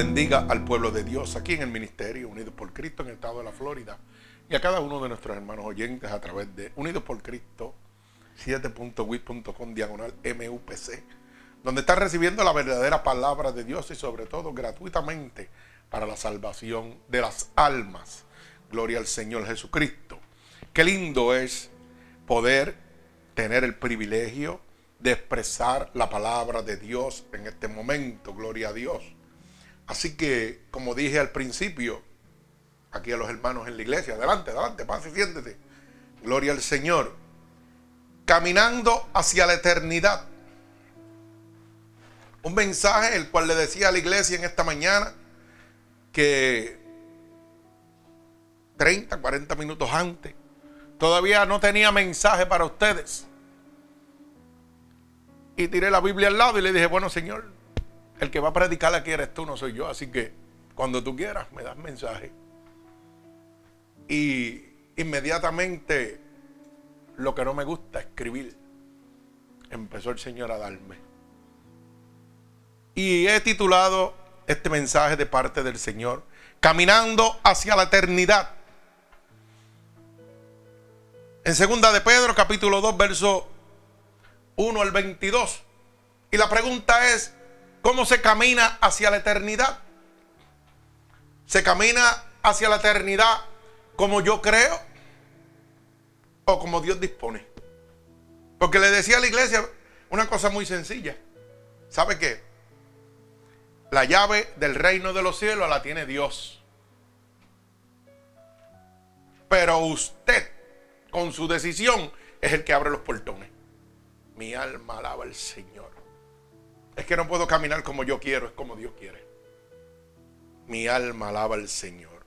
Bendiga al pueblo de Dios aquí en el Ministerio Unidos por Cristo en el estado de la Florida y a cada uno de nuestros hermanos oyentes a través de Unidos por Cristo 7.wit.com diagonal MUPC, donde están recibiendo la verdadera palabra de Dios y sobre todo gratuitamente para la salvación de las almas. Gloria al Señor Jesucristo. Qué lindo es poder tener el privilegio de expresar la palabra de Dios en este momento. Gloria a Dios. Así que, como dije al principio, aquí a los hermanos en la iglesia, adelante, adelante, pase, siéntete. Gloria al Señor. Caminando hacia la eternidad. Un mensaje el cual le decía a la iglesia en esta mañana que 30, 40 minutos antes, todavía no tenía mensaje para ustedes. Y tiré la Biblia al lado y le dije, bueno Señor, el que va a predicar aquí eres tú, no soy yo. Así que cuando tú quieras, me das mensaje. Y inmediatamente lo que no me gusta, escribir, empezó el Señor a darme. Y he titulado este mensaje de parte del Señor, Caminando hacia la eternidad. En segunda de Pedro, capítulo 2, verso 1 al 22. Y la pregunta es, ¿cómo se camina hacia la eternidad? ¿Se camina hacia la eternidad como yo creo o como Dios dispone? Porque le decía a la iglesia una cosa muy sencilla. ¿Sabe qué? La llave del reino de los cielos la tiene Dios. Pero usted, con su decisión, es el que abre los portones. Mi alma alaba al Señor. Es que no puedo caminar como yo quiero, es como Dios quiere. Mi alma alaba al Señor.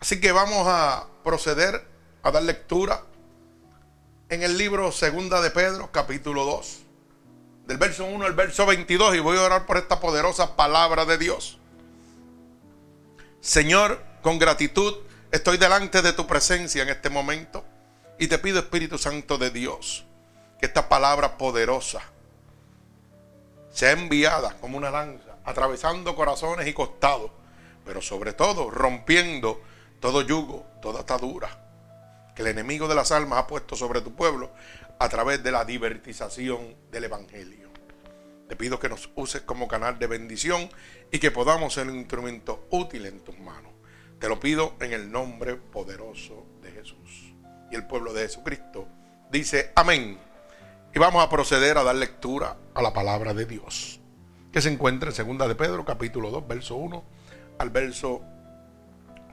Así que vamos a proceder a dar lectura en el libro Segunda de Pedro, capítulo 2 del verso 1 al verso 22 y voy a orar por esta poderosa palabra de Dios. Señor, con gratitud estoy delante de tu presencia en este momento y te pido Espíritu Santo de Dios que esta palabra poderosa sea enviada como una lanza, atravesando corazones y costados, pero sobre todo rompiendo todo yugo, toda atadura que el enemigo de las almas ha puesto sobre tu pueblo a través de la divertización del Evangelio. Te pido que nos uses como canal de bendición y que podamos ser un instrumento útil en tus manos. Te lo pido en el nombre poderoso de Jesús. Y el pueblo de Jesucristo dice amén. Y vamos a proceder a dar lectura a la palabra de Dios, que se encuentra en segunda de Pedro, capítulo 2, verso 1 al verso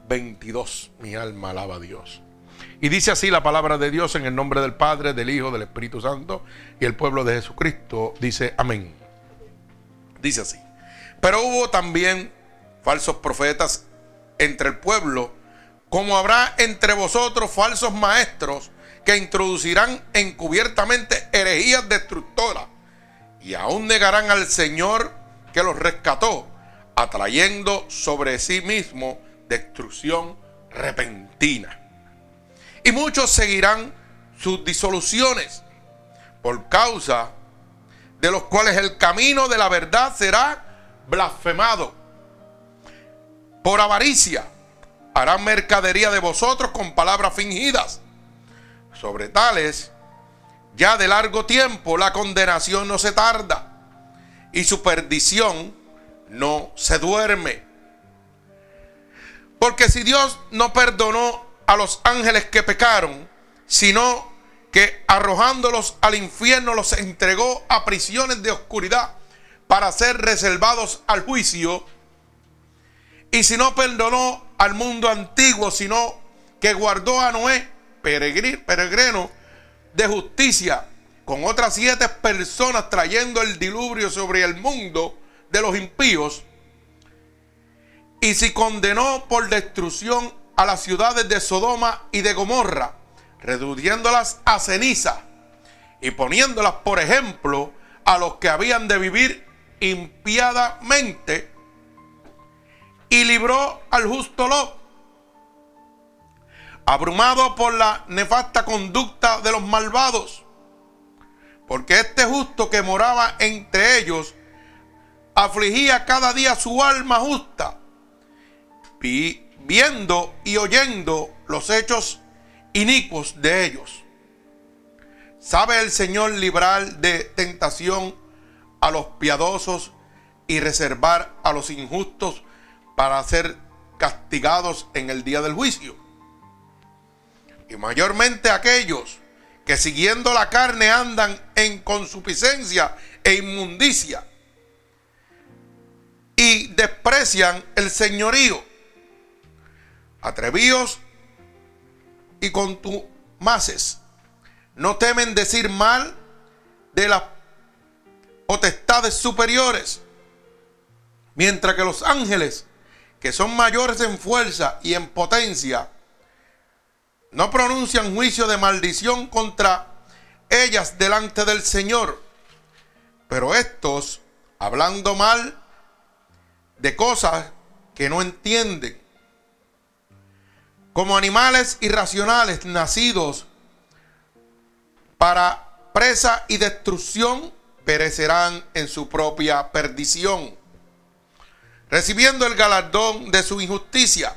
22. Mi alma alaba a Dios. Y dice así la palabra de Dios en el nombre del Padre, del Hijo, del Espíritu Santo y el pueblo de Jesucristo dice amén. Dice así. Pero hubo también falsos profetas entre el pueblo, como habrá entre vosotros falsos maestros que introducirán encubiertamente herejías destructoras y aún negarán al Señor que los rescató, atrayendo sobre sí mismo destrucción repentina y muchos seguirán sus disoluciones por causa de los cuales el camino de la verdad será blasfemado. Por avaricia harán mercadería de vosotros con palabras fingidas. Sobre tales, ya de largo tiempo la condenación no se tarda y su perdición no se duerme. Porque si Dios no perdonó a los ángeles que pecaron, sino que arrojándolos al infierno los entregó a prisiones de oscuridad para ser reservados al juicio. Y si no perdonó al mundo antiguo, sino que guardó a Noé, peregrino de justicia, con otras siete personas trayendo el diluvio sobre el mundo de los impíos, y si condenó por destrucción a las ciudades de Sodoma y de Gomorra, reduciéndolas a ceniza y poniéndolas, por ejemplo, a los que habían de vivir impiadamente, y libró al justo Lot, abrumado por la nefasta conducta de los malvados, porque este justo que moraba entre ellos afligía cada día su alma justa, viendo y oyendo los hechos inicuos de ellos. ¿Sabe el Señor librar de tentación a los piadosos y reservar a los injustos para ser castigados en el día del juicio? Y mayormente aquellos que siguiendo la carne andan en consuficiencia e inmundicia y desprecian el señorío. Atrevíos y contumaces. No temen decir mal de las potestades superiores. Mientras que los ángeles, que son mayores en fuerza y en potencia, no pronuncian juicio de maldición contra ellas delante del Señor. Pero estos, hablando mal de cosas que no entienden, como animales irracionales nacidos para presa y destrucción, perecerán en su propia perdición, recibiendo el galardón de su injusticia,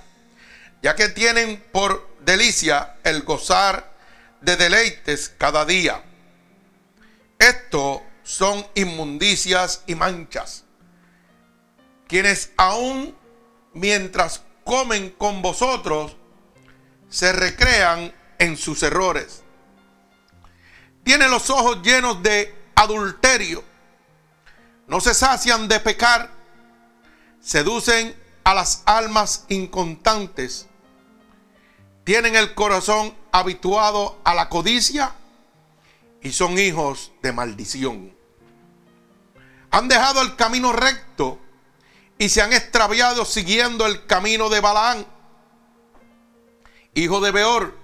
ya que tienen por delicia el gozar de deleites cada día. Esto son inmundicias y manchas, quienes aún mientras comen con vosotros, se recrean en sus errores. Tienen los ojos llenos de adulterio, no se sacian de pecar, seducen a las almas incontantes tienen el corazón habituado a la codicia y son hijos de maldición. Han dejado el camino recto y se han extraviado siguiendo el camino de Balaán, hijo de Beor,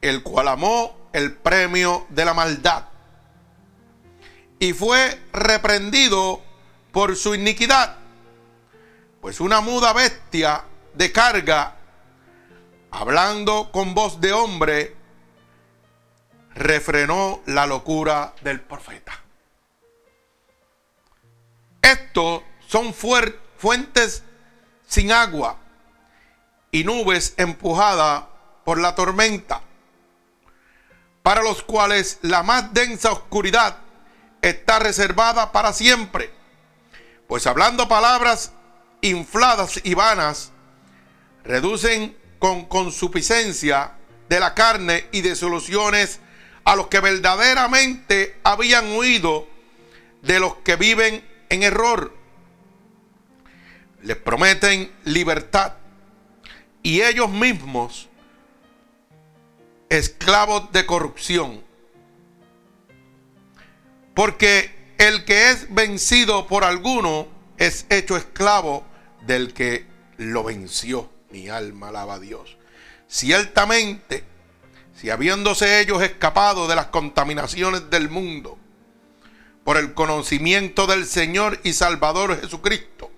el cual amó el premio de la maldad y fue reprendido por su iniquidad, pues una muda bestia de carga hablando con voz de hombre, refrenó la locura del profeta. Estos son fuentes sin agua y nubes empujadas por la tormenta, para los cuales la más densa oscuridad está reservada para siempre. Pues hablando palabras infladas y vanas, reducen con consuficiencia de la carne y de soluciones a los que verdaderamente habían huido de los que viven en error. Les prometen libertad y ellos mismos esclavos de corrupción. Porque el que es vencido por alguno es hecho esclavo del que lo venció. Mi alma alaba a Dios. Ciertamente, si habiéndose ellos escapado de las contaminaciones del mundo, por el conocimiento del Señor y Salvador Jesucristo,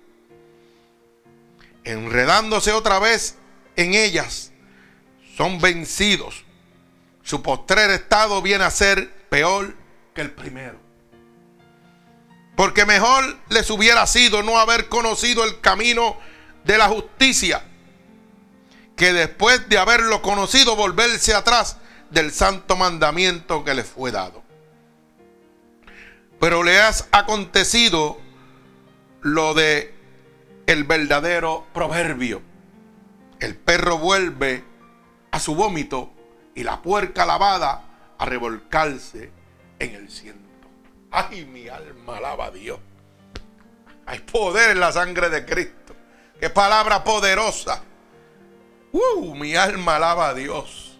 enredándose otra vez en ellas, son vencidos. Su postrer estado viene a ser peor que el primero. Porque mejor les hubiera sido no haber conocido el camino de la justicia que después de haberlo conocido volverse atrás del santo mandamiento que le fue dado. Pero le has acontecido lo de el verdadero proverbio. El perro vuelve a su vómito y la puerca lavada a revolcarse en el ciento. Ay, mi alma alaba a Dios. Hay poder en la sangre de Cristo. Qué palabra poderosa. Uh, mi alma alaba a Dios.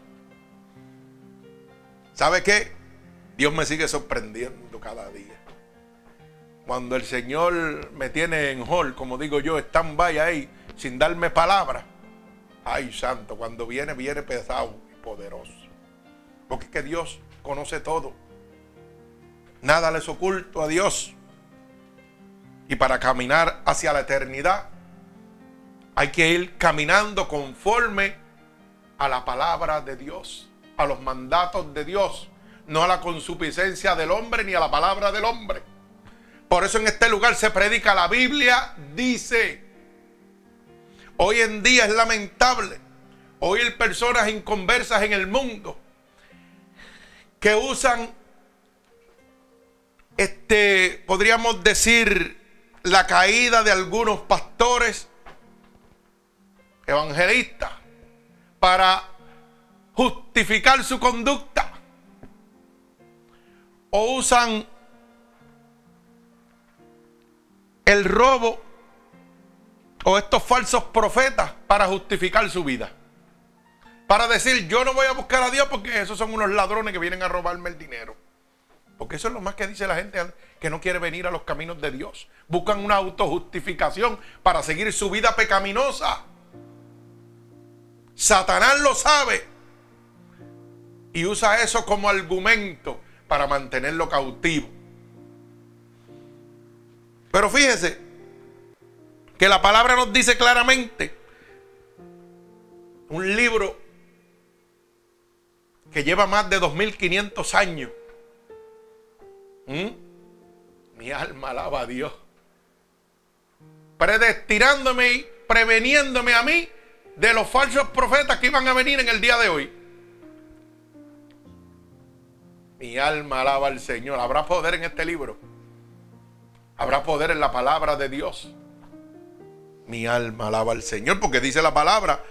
¿Sabe qué? Dios me sigue sorprendiendo cada día. Cuando el Señor me tiene en hall, como digo yo, stand by ahí, sin darme palabra. Ay, santo, cuando viene, viene pesado y poderoso. Porque es que Dios conoce todo. Nada les oculto a Dios. Y para caminar hacia la eternidad, hay que ir caminando conforme a la palabra de Dios, a los mandatos de Dios, no a la consuficiencia del hombre ni a la palabra del hombre. Por eso en este lugar se predica la Biblia, dice. Hoy en día es lamentable oír personas inconversas en el mundo que usan, este, podríamos decir, la caída de algunos pastores evangelistas para justificar su conducta. O usan el robo o estos falsos profetas para justificar su vida. Para decir, yo no voy a buscar a Dios porque esos son unos ladrones que vienen a robarme el dinero. Porque eso es lo más que dice la gente que no quiere venir a los caminos de Dios. Buscan una autojustificación para seguir su vida pecaminosa. Satanás lo sabe y usa eso como argumento para mantenerlo cautivo. Pero fíjese que la palabra nos dice claramente, un libro que lleva más de 2500 años. ¿Mm? Mi alma alaba a Dios. Predestinándome y preveniéndome a mí de los falsos profetas que iban a venir en el día de hoy. Mi alma alaba al Señor. ¿Habrá poder en este libro? ¿Habrá poder en la palabra de Dios? Mi alma alaba al Señor porque dice la palabra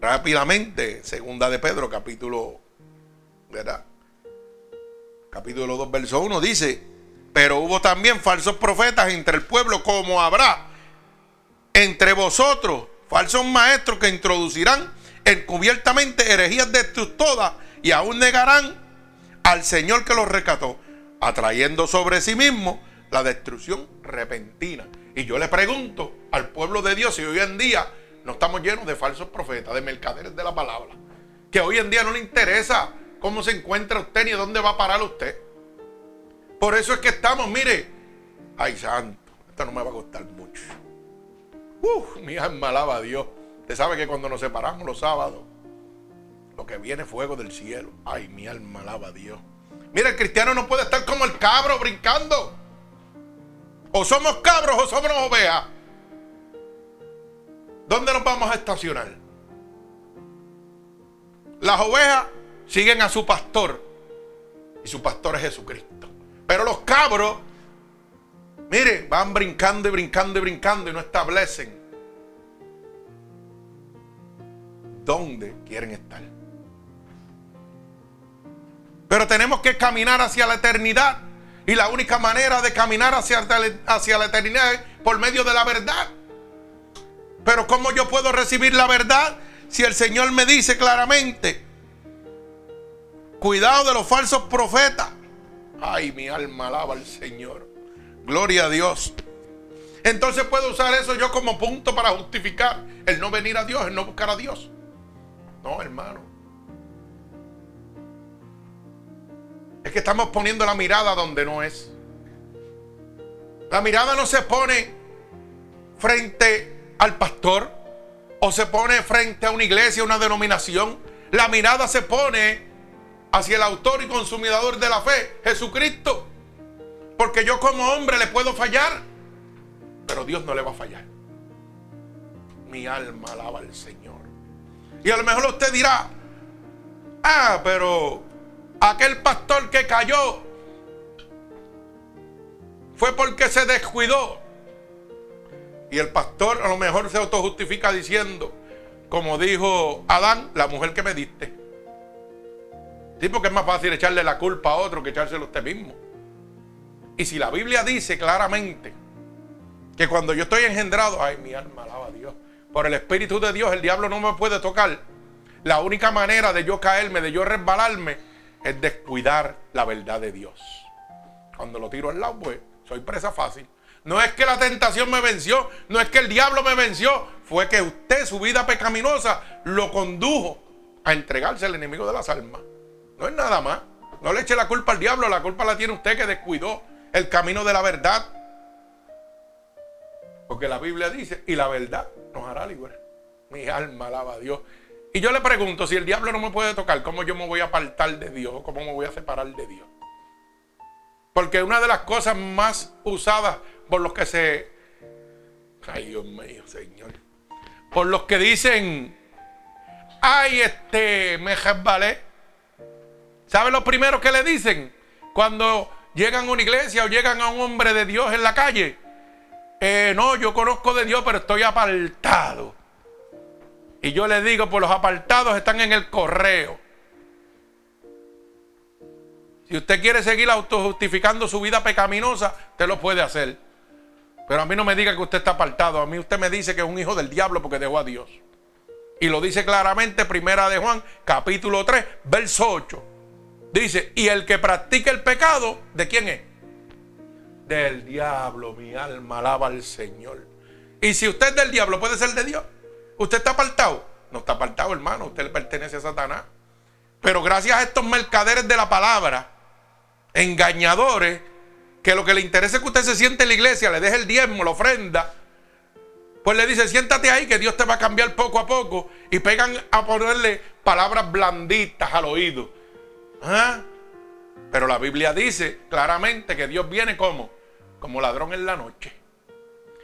rápidamente, segunda de Pedro, capítulo, ¿verdad? Capítulo 2, verso 1 dice, pero hubo también falsos profetas entre el pueblo como habrá entre vosotros falsos maestros que introducirán encubiertamente herejías destructoras y aún negarán al Señor que los rescató, atrayendo sobre sí mismo la destrucción repentina. Y yo le pregunto al pueblo de Dios si hoy en día no estamos llenos de falsos profetas, de mercaderes de la palabra, que hoy en día no le interesa cómo se encuentra usted ni dónde va a parar usted. Por eso es que estamos, mire, ay santo, esto no me va a costar mucho. Uf, mi alma alaba a Dios. Usted sabe que cuando nos separamos los sábados, lo que viene es fuego del cielo. Ay, mi alma alaba a Dios. Mira, el cristiano no puede estar como el cabro brincando. O somos cabros o somos ovejas. ¿Dónde nos vamos a estacionar? Las ovejas siguen a su pastor. Y su pastor es Jesucristo. Pero los cabros Mire, van brincando y brincando y brincando y no establecen dónde quieren estar. Pero tenemos que caminar hacia la eternidad. Y la única manera de caminar hacia, la eternidad es por medio de la verdad. Pero ¿cómo yo puedo recibir la verdad si el Señor me dice claramente, cuidado de los falsos profetas? Ay, mi alma alaba al Señor. Gloria a Dios. Entonces puedo usar eso yo como punto para justificar el no venir a Dios, el no buscar a Dios. No, hermano. Es que estamos poniendo la mirada donde no es. La mirada no se pone frente al pastor o se pone frente a una iglesia, una denominación. La mirada se pone hacia el autor y consumidor de la fe, Jesucristo. Porque yo como hombre le puedo fallar, pero Dios no le va a fallar. Mi alma alaba al Señor. Y a lo mejor usted dirá, ah, pero aquel pastor que cayó fue porque se descuidó. Y el pastor a lo mejor se autojustifica diciendo, como dijo Adán, la mujer que me diste. Sí, porque es más fácil echarle la culpa a otro que echárselo a usted mismo. Y si la Biblia dice claramente que cuando yo estoy engendrado, ay, mi alma alaba a Dios, por el Espíritu de Dios, el diablo no me puede tocar. La única manera de yo caerme, de yo resbalarme, es descuidar la verdad de Dios. Cuando lo tiro al lado, pues soy presa fácil. No es que la tentación me venció, no es que el diablo me venció, fue que usted, su vida pecaminosa, lo condujo a entregarse al enemigo de las almas. No es nada más. No le eche la culpa al diablo, la culpa la tiene usted que descuidó el camino de la verdad. Porque la Biblia dice, y la verdad nos hará libre. Mi alma alaba a Dios. Y yo le pregunto, si el diablo no me puede tocar, ¿cómo yo me voy a apartar de Dios? ¿Cómo me voy a separar de Dios? Porque una de las cosas más usadas por los que se... Ay, Dios mío, Señor. Por los que dicen, ay, este, me resbalé. ¿Sabe lo primero que le dicen? Cuando llegan a una iglesia o llegan a un hombre de Dios en la calle. Eh, no, yo conozco de Dios, pero estoy apartado. Y yo le digo, pues los apartados están en el correo. Si usted quiere seguir autojustificando su vida pecaminosa, usted lo puede hacer. Pero a mí no me diga que usted está apartado. A mí usted me dice que es un hijo del diablo porque dejó a Dios. Y lo dice claramente Primera de Juan, capítulo 3, verso 8. Dice, y el que practica el pecado, ¿de quién es? Del diablo, mi alma alaba al Señor. Y si usted es del diablo, puede ser de Dios. ¿Usted está apartado? No está apartado, hermano. Usted le pertenece a Satanás. Pero gracias a estos mercaderes de la palabra, engañadores, que lo que le interesa es que usted se siente en la iglesia, le deje el diezmo, la ofrenda, pues le dice, siéntate ahí que Dios te va a cambiar poco a poco. Y pegan a ponerle palabras blanditas al oído. ¿Ah? Pero la Biblia dice claramente que Dios viene como, como ladrón en la noche.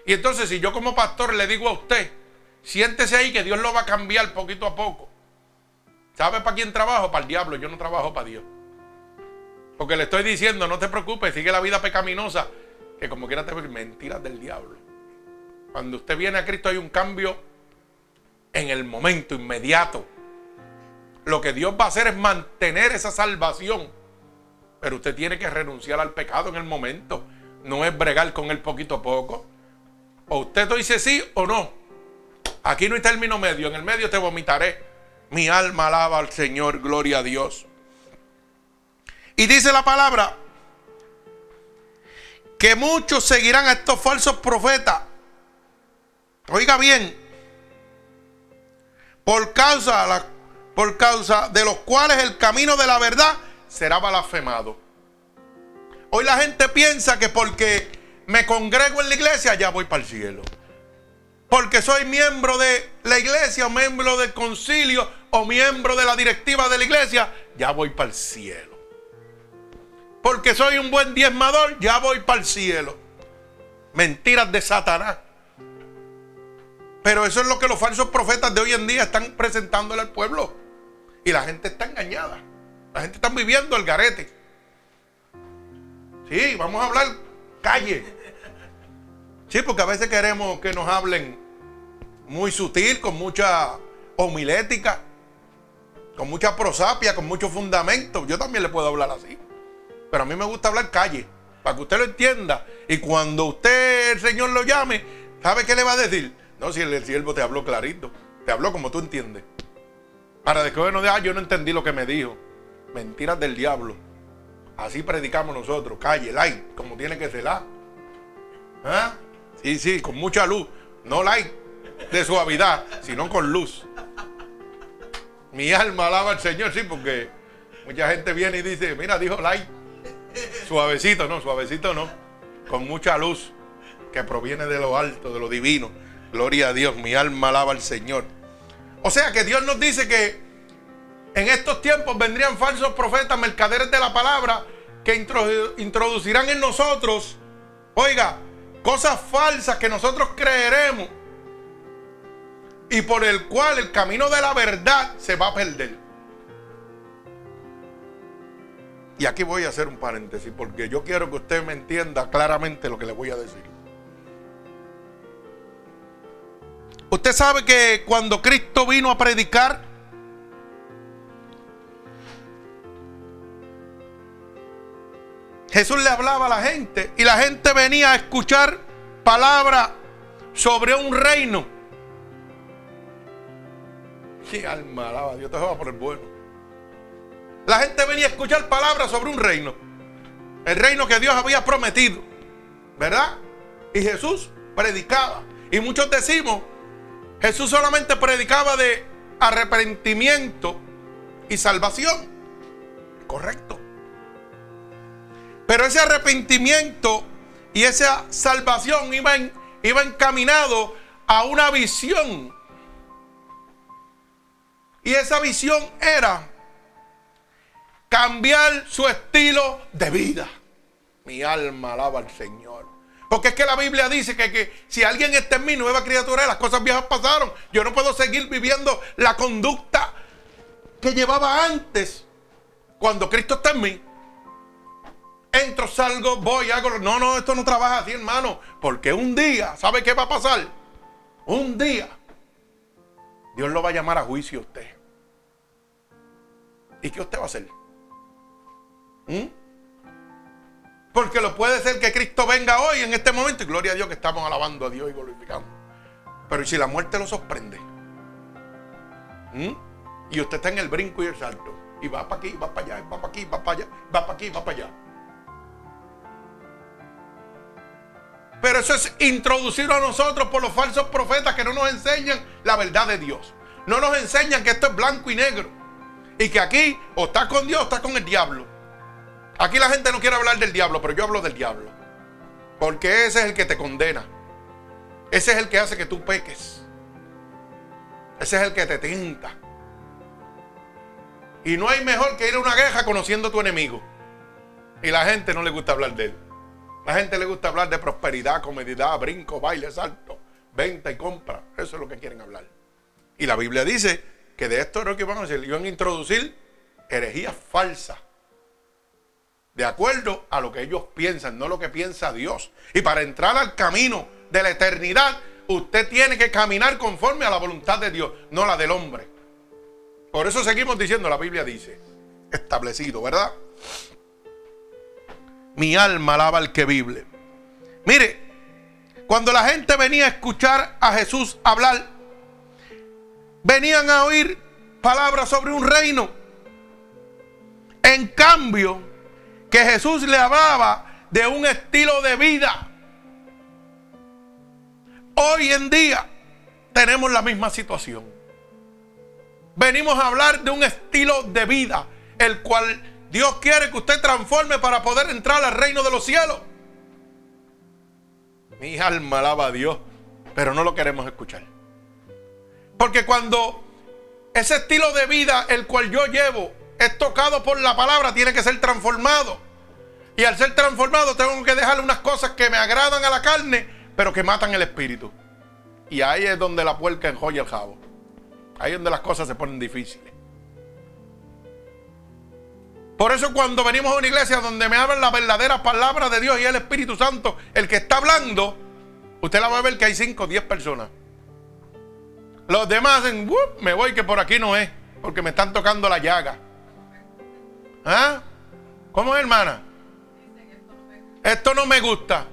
Y entonces si yo como pastor le digo a usted, siéntese ahí que Dios lo va a cambiar poquito a poco. ¿Sabe para quién trabajo? Para el diablo. Yo no trabajo para Dios. Porque le estoy diciendo, no te preocupes, sigue la vida pecaminosa, que como quiera te mentiras del diablo. Cuando usted viene a Cristo hay un cambio en el momento inmediato. Lo que Dios va a hacer es mantener esa salvación. Pero usted tiene que renunciar al pecado en el momento. No es bregar con él poquito a poco. O usted dice sí o no. Aquí no hay término medio. En el medio te vomitaré. Mi alma alaba al Señor. Gloria a Dios. Y dice la palabra que muchos seguirán a estos falsos profetas. Oiga bien, por causa, por causa de los cuales el camino de la verdad será blasfemado. Hoy la gente piensa que porque me congrego en la iglesia ya voy para el cielo. Porque soy miembro de la iglesia o miembro del concilio o miembro de la directiva de la iglesia, ya voy para el cielo porque soy un buen diezmador, ya voy para el cielo. Mentiras de Satanás. Pero eso es lo que los falsos profetas de hoy en día están presentándole al pueblo. Y la gente está engañada. La gente está viviendo el garete. Sí, vamos a hablar calle. Sí, porque a veces queremos que nos hablen muy sutil, con mucha homilética, con mucha prosapia, con mucho fundamento. Yo también le puedo hablar así. Pero a mí me gusta hablar calle, para que usted lo entienda. Y cuando usted, el Señor, lo llame, ¿sabe qué le va a decir? No, si el, siervo te habló clarito, te habló como tú entiendes. Para después no diga, ah, yo no entendí lo que me dijo. Mentiras del diablo. Así predicamos nosotros, calle, light, como tiene que ser. ¿ah? ¿Ah? Sí, sí, con mucha luz. No light de suavidad, sino con luz. Mi alma alaba al Señor, sí, porque mucha gente viene y dice, mira, dijo light. Suavecito, no, suavecito no. Con mucha luz que proviene de lo alto, de lo divino. Gloria a Dios, mi alma alaba al Señor. O sea que Dios nos dice que en estos tiempos vendrían falsos profetas, mercaderes de la palabra, que introducirán en nosotros, oiga, cosas falsas que nosotros creeremos y por el cual el camino de la verdad se va a perder. Y aquí voy a hacer un paréntesis porque yo quiero que usted me entienda claramente lo que le voy a decir. Usted sabe que cuando Cristo vino a predicar, Jesús le hablaba a la gente y la gente venía a escuchar palabras sobre un reino. Sí, alma, Dios te va por el bueno. La gente venía a escuchar palabras sobre un reino. El reino que Dios había prometido. ¿Verdad? Y Jesús predicaba. Y muchos decimos, Jesús solamente predicaba de arrepentimiento y salvación. Correcto. Pero ese arrepentimiento y esa salvación iba, iba encaminado a una visión. Y esa visión era cambiar su estilo de vida. Mi alma alaba al Señor. Porque es que la Biblia dice que, que, si alguien está en mí, nueva criatura, las cosas viejas pasaron. Yo no puedo seguir viviendo la conducta que llevaba antes. Cuando Cristo está en mí. Entro, salgo, voy, hago. No, no, esto no trabaja así, hermano. Porque un día, ¿sabe qué va a pasar? Un día, Dios lo va a llamar a juicio a usted. ¿Y qué usted va a hacer? ¿Mm? Porque lo puede ser que Cristo venga hoy en este momento y gloria a Dios que estamos alabando a Dios y glorificando. Pero si la muerte lo sorprende ¿Mm? y usted está en el brinco y el salto y va para aquí, va para allá, va para aquí, va para allá, va para aquí, va para allá. Pero eso es introducido a nosotros por los falsos profetas que no nos enseñan la verdad de Dios. No nos enseñan que esto es blanco y negro. Y que aquí o estás con Dios o estás con el diablo. Aquí la gente no quiere hablar del diablo, pero yo hablo del diablo. Porque ese es el que te condena. Ese es el que hace que tú peques. Ese es el que te tinta. Y no hay mejor que ir a una guerra conociendo a tu enemigo. Y la gente no le gusta hablar de él. La gente le gusta hablar de prosperidad, comodidad, brinco, baile, salto, venta y compra. Eso es lo que quieren hablar. Y la Biblia dice que de esto es lo que van a hacer. Iban a introducir herejías falsas de acuerdo a lo que ellos piensan, no lo que piensa Dios. Y para entrar al camino de la eternidad, usted tiene que caminar conforme a la voluntad de Dios, no la del hombre. Por eso seguimos diciendo, la Biblia dice, establecido, ¿verdad? Mi alma alaba al que vive. Mire, cuando la gente venía a escuchar a Jesús hablar, venían a oír palabras sobre un reino. En cambio, que Jesús le hablaba de un estilo de vida. Hoy en día tenemos la misma situación. Venimos a hablar de un estilo de vida, el cual Dios quiere que usted transforme para poder entrar al reino de los cielos. Mi alma alaba a Dios, pero no lo queremos escuchar. Porque cuando ese estilo de vida, el cual yo llevo, es tocado por la palabra, tiene que ser transformado. Y al ser transformado tengo que dejarle unas cosas que me agradan a la carne, pero que matan el espíritu. Y ahí es donde la puerca enjoya el jabo. Ahí es donde las cosas se ponen difíciles. Por eso cuando venimos a una iglesia donde me hablan la verdadera palabra de Dios y el Espíritu Santo, el que está hablando, usted la va a ver que hay 5 o 10 personas. Los demás dicen, me voy que por aquí no es, porque me están tocando la llaga. ¿Ah? ¿Cómo es, hermana? Esto no me gusta.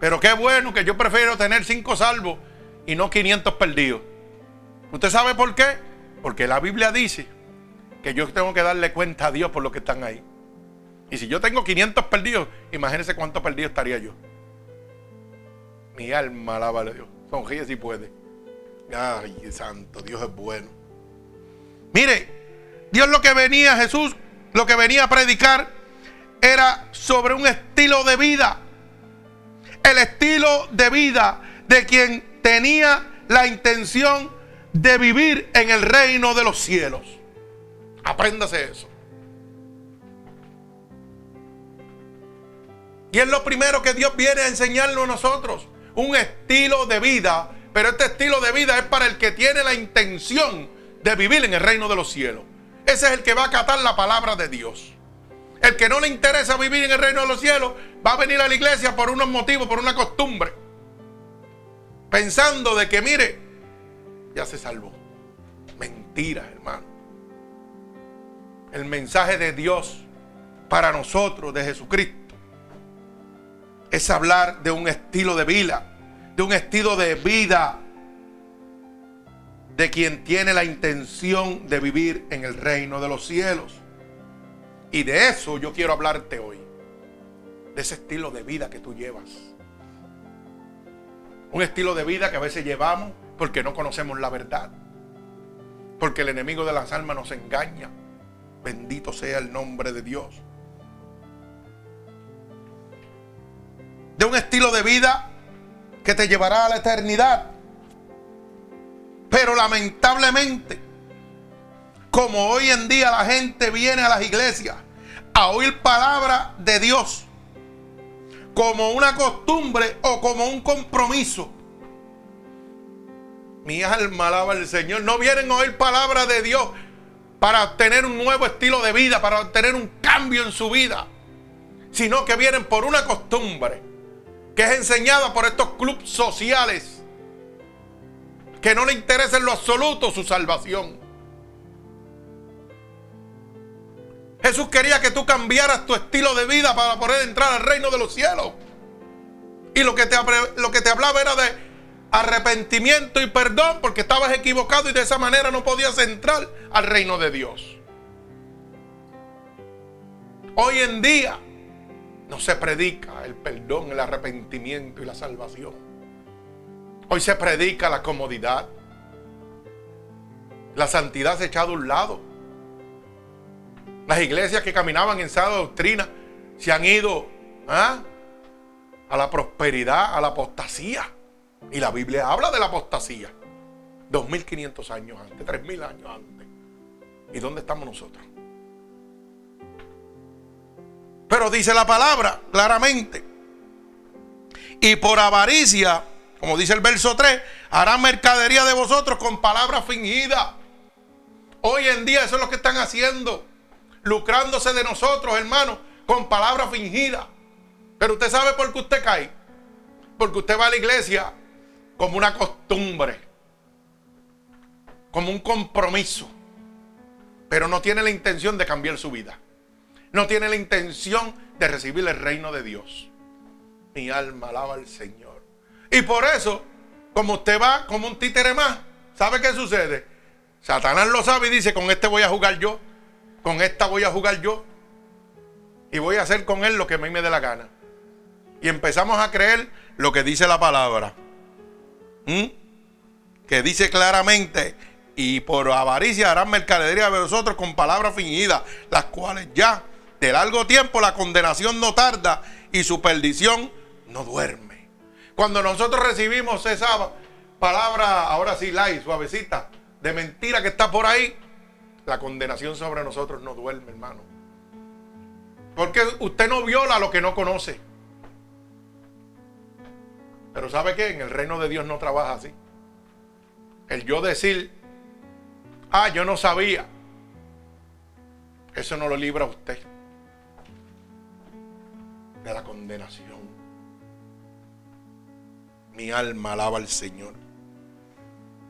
Pero qué bueno que yo prefiero tener cinco salvos y no 500 perdidos. ¿Usted sabe por qué? Porque la Biblia dice que yo tengo que darle cuenta a Dios por lo que están ahí. Y si yo tengo 500 perdidos, imagínense cuántos perdidos estaría yo. Mi alma alaba a Dios. Sonríe si puede. Ay, santo, Dios es bueno. Mire, Dios lo que venía, Jesús, lo que venía a predicar era sobre un estilo de vida. El estilo de vida de quien tenía la intención de vivir en el reino de los cielos. Apréndase eso. Y es lo primero que Dios viene a enseñarnos a nosotros. Un estilo de vida. Pero este estilo de vida es para el que tiene la intención de vivir en el reino de los cielos. Ese es el que va a acatar la palabra de Dios. El que no le interesa vivir en el reino de los cielos va a venir a la iglesia por unos motivos, por una costumbre. Pensando de que, mire, ya se salvó. Mentira, hermano. El mensaje de Dios para nosotros, de Jesucristo, es hablar de un estilo de vida, de un estilo de vida de quien tiene la intención de vivir en el reino de los cielos. Y de eso yo quiero hablarte hoy. De ese estilo de vida que tú llevas. Un estilo de vida que a veces llevamos porque no conocemos la verdad. Porque el enemigo de las almas nos engaña. Bendito sea el nombre de Dios. De un estilo de vida que te llevará a la eternidad. Pero lamentablemente como hoy en día la gente viene a las iglesias a oír palabra de Dios, como una costumbre o como un compromiso. Mi alma alaba al Señor. No vienen a oír palabra de Dios para obtener un nuevo estilo de vida, para obtener un cambio en su vida, sino que vienen por una costumbre que es enseñada por estos clubes sociales que no le interesa en lo absoluto su salvación. Jesús quería que tú cambiaras tu estilo de vida para poder entrar al reino de los cielos. Y lo que te, lo que te hablaba era de arrepentimiento y perdón porque estabas equivocado y de esa manera no podías entrar al reino de Dios. Hoy en día no se predica el perdón, el arrepentimiento y la salvación. Hoy se predica la comodidad. La santidad se ha echado a un lado. Las iglesias que caminaban en esa doctrina se han ido ¿ah? a la prosperidad, a la apostasía. Y la Biblia habla de la apostasía. 2500 años antes, 3000 años antes. ¿Y dónde estamos nosotros? Pero dice la palabra claramente. Y por avaricia, como dice el verso 3, harán mercadería de vosotros con palabras fingidas. Hoy en día eso es lo que están haciendo lucrándose de nosotros, hermano, con palabras fingidas. Pero usted sabe por qué usted cae. Porque usted va a la iglesia como una costumbre, como un compromiso, pero no tiene la intención de cambiar su vida. No tiene la intención de recibir el reino de Dios. Mi alma alaba al Señor. Y por eso, como usted va como un títere más, ¿sabe qué sucede? Satanás lo sabe y dice, con este voy a jugar yo con esta voy a jugar yo y voy a hacer con él lo que a mí me dé la gana. Y empezamos a creer lo que dice la palabra. Que dice claramente, y por avaricia harán mercadería de vosotros con palabras fingidas, las cuales ya de largo tiempo la condenación no tarda y su perdición no duerme. Cuando nosotros recibimos esa palabra, ahora sí, light, suavecita, de mentira que está por ahí, la condenación sobre nosotros no duerme, hermano. Porque usted no viola lo que no conoce. Pero ¿sabe qué? En el reino de Dios no trabaja así. El yo decir, ah, yo no sabía, eso no lo libra usted de la condenación. Mi alma alaba al Señor.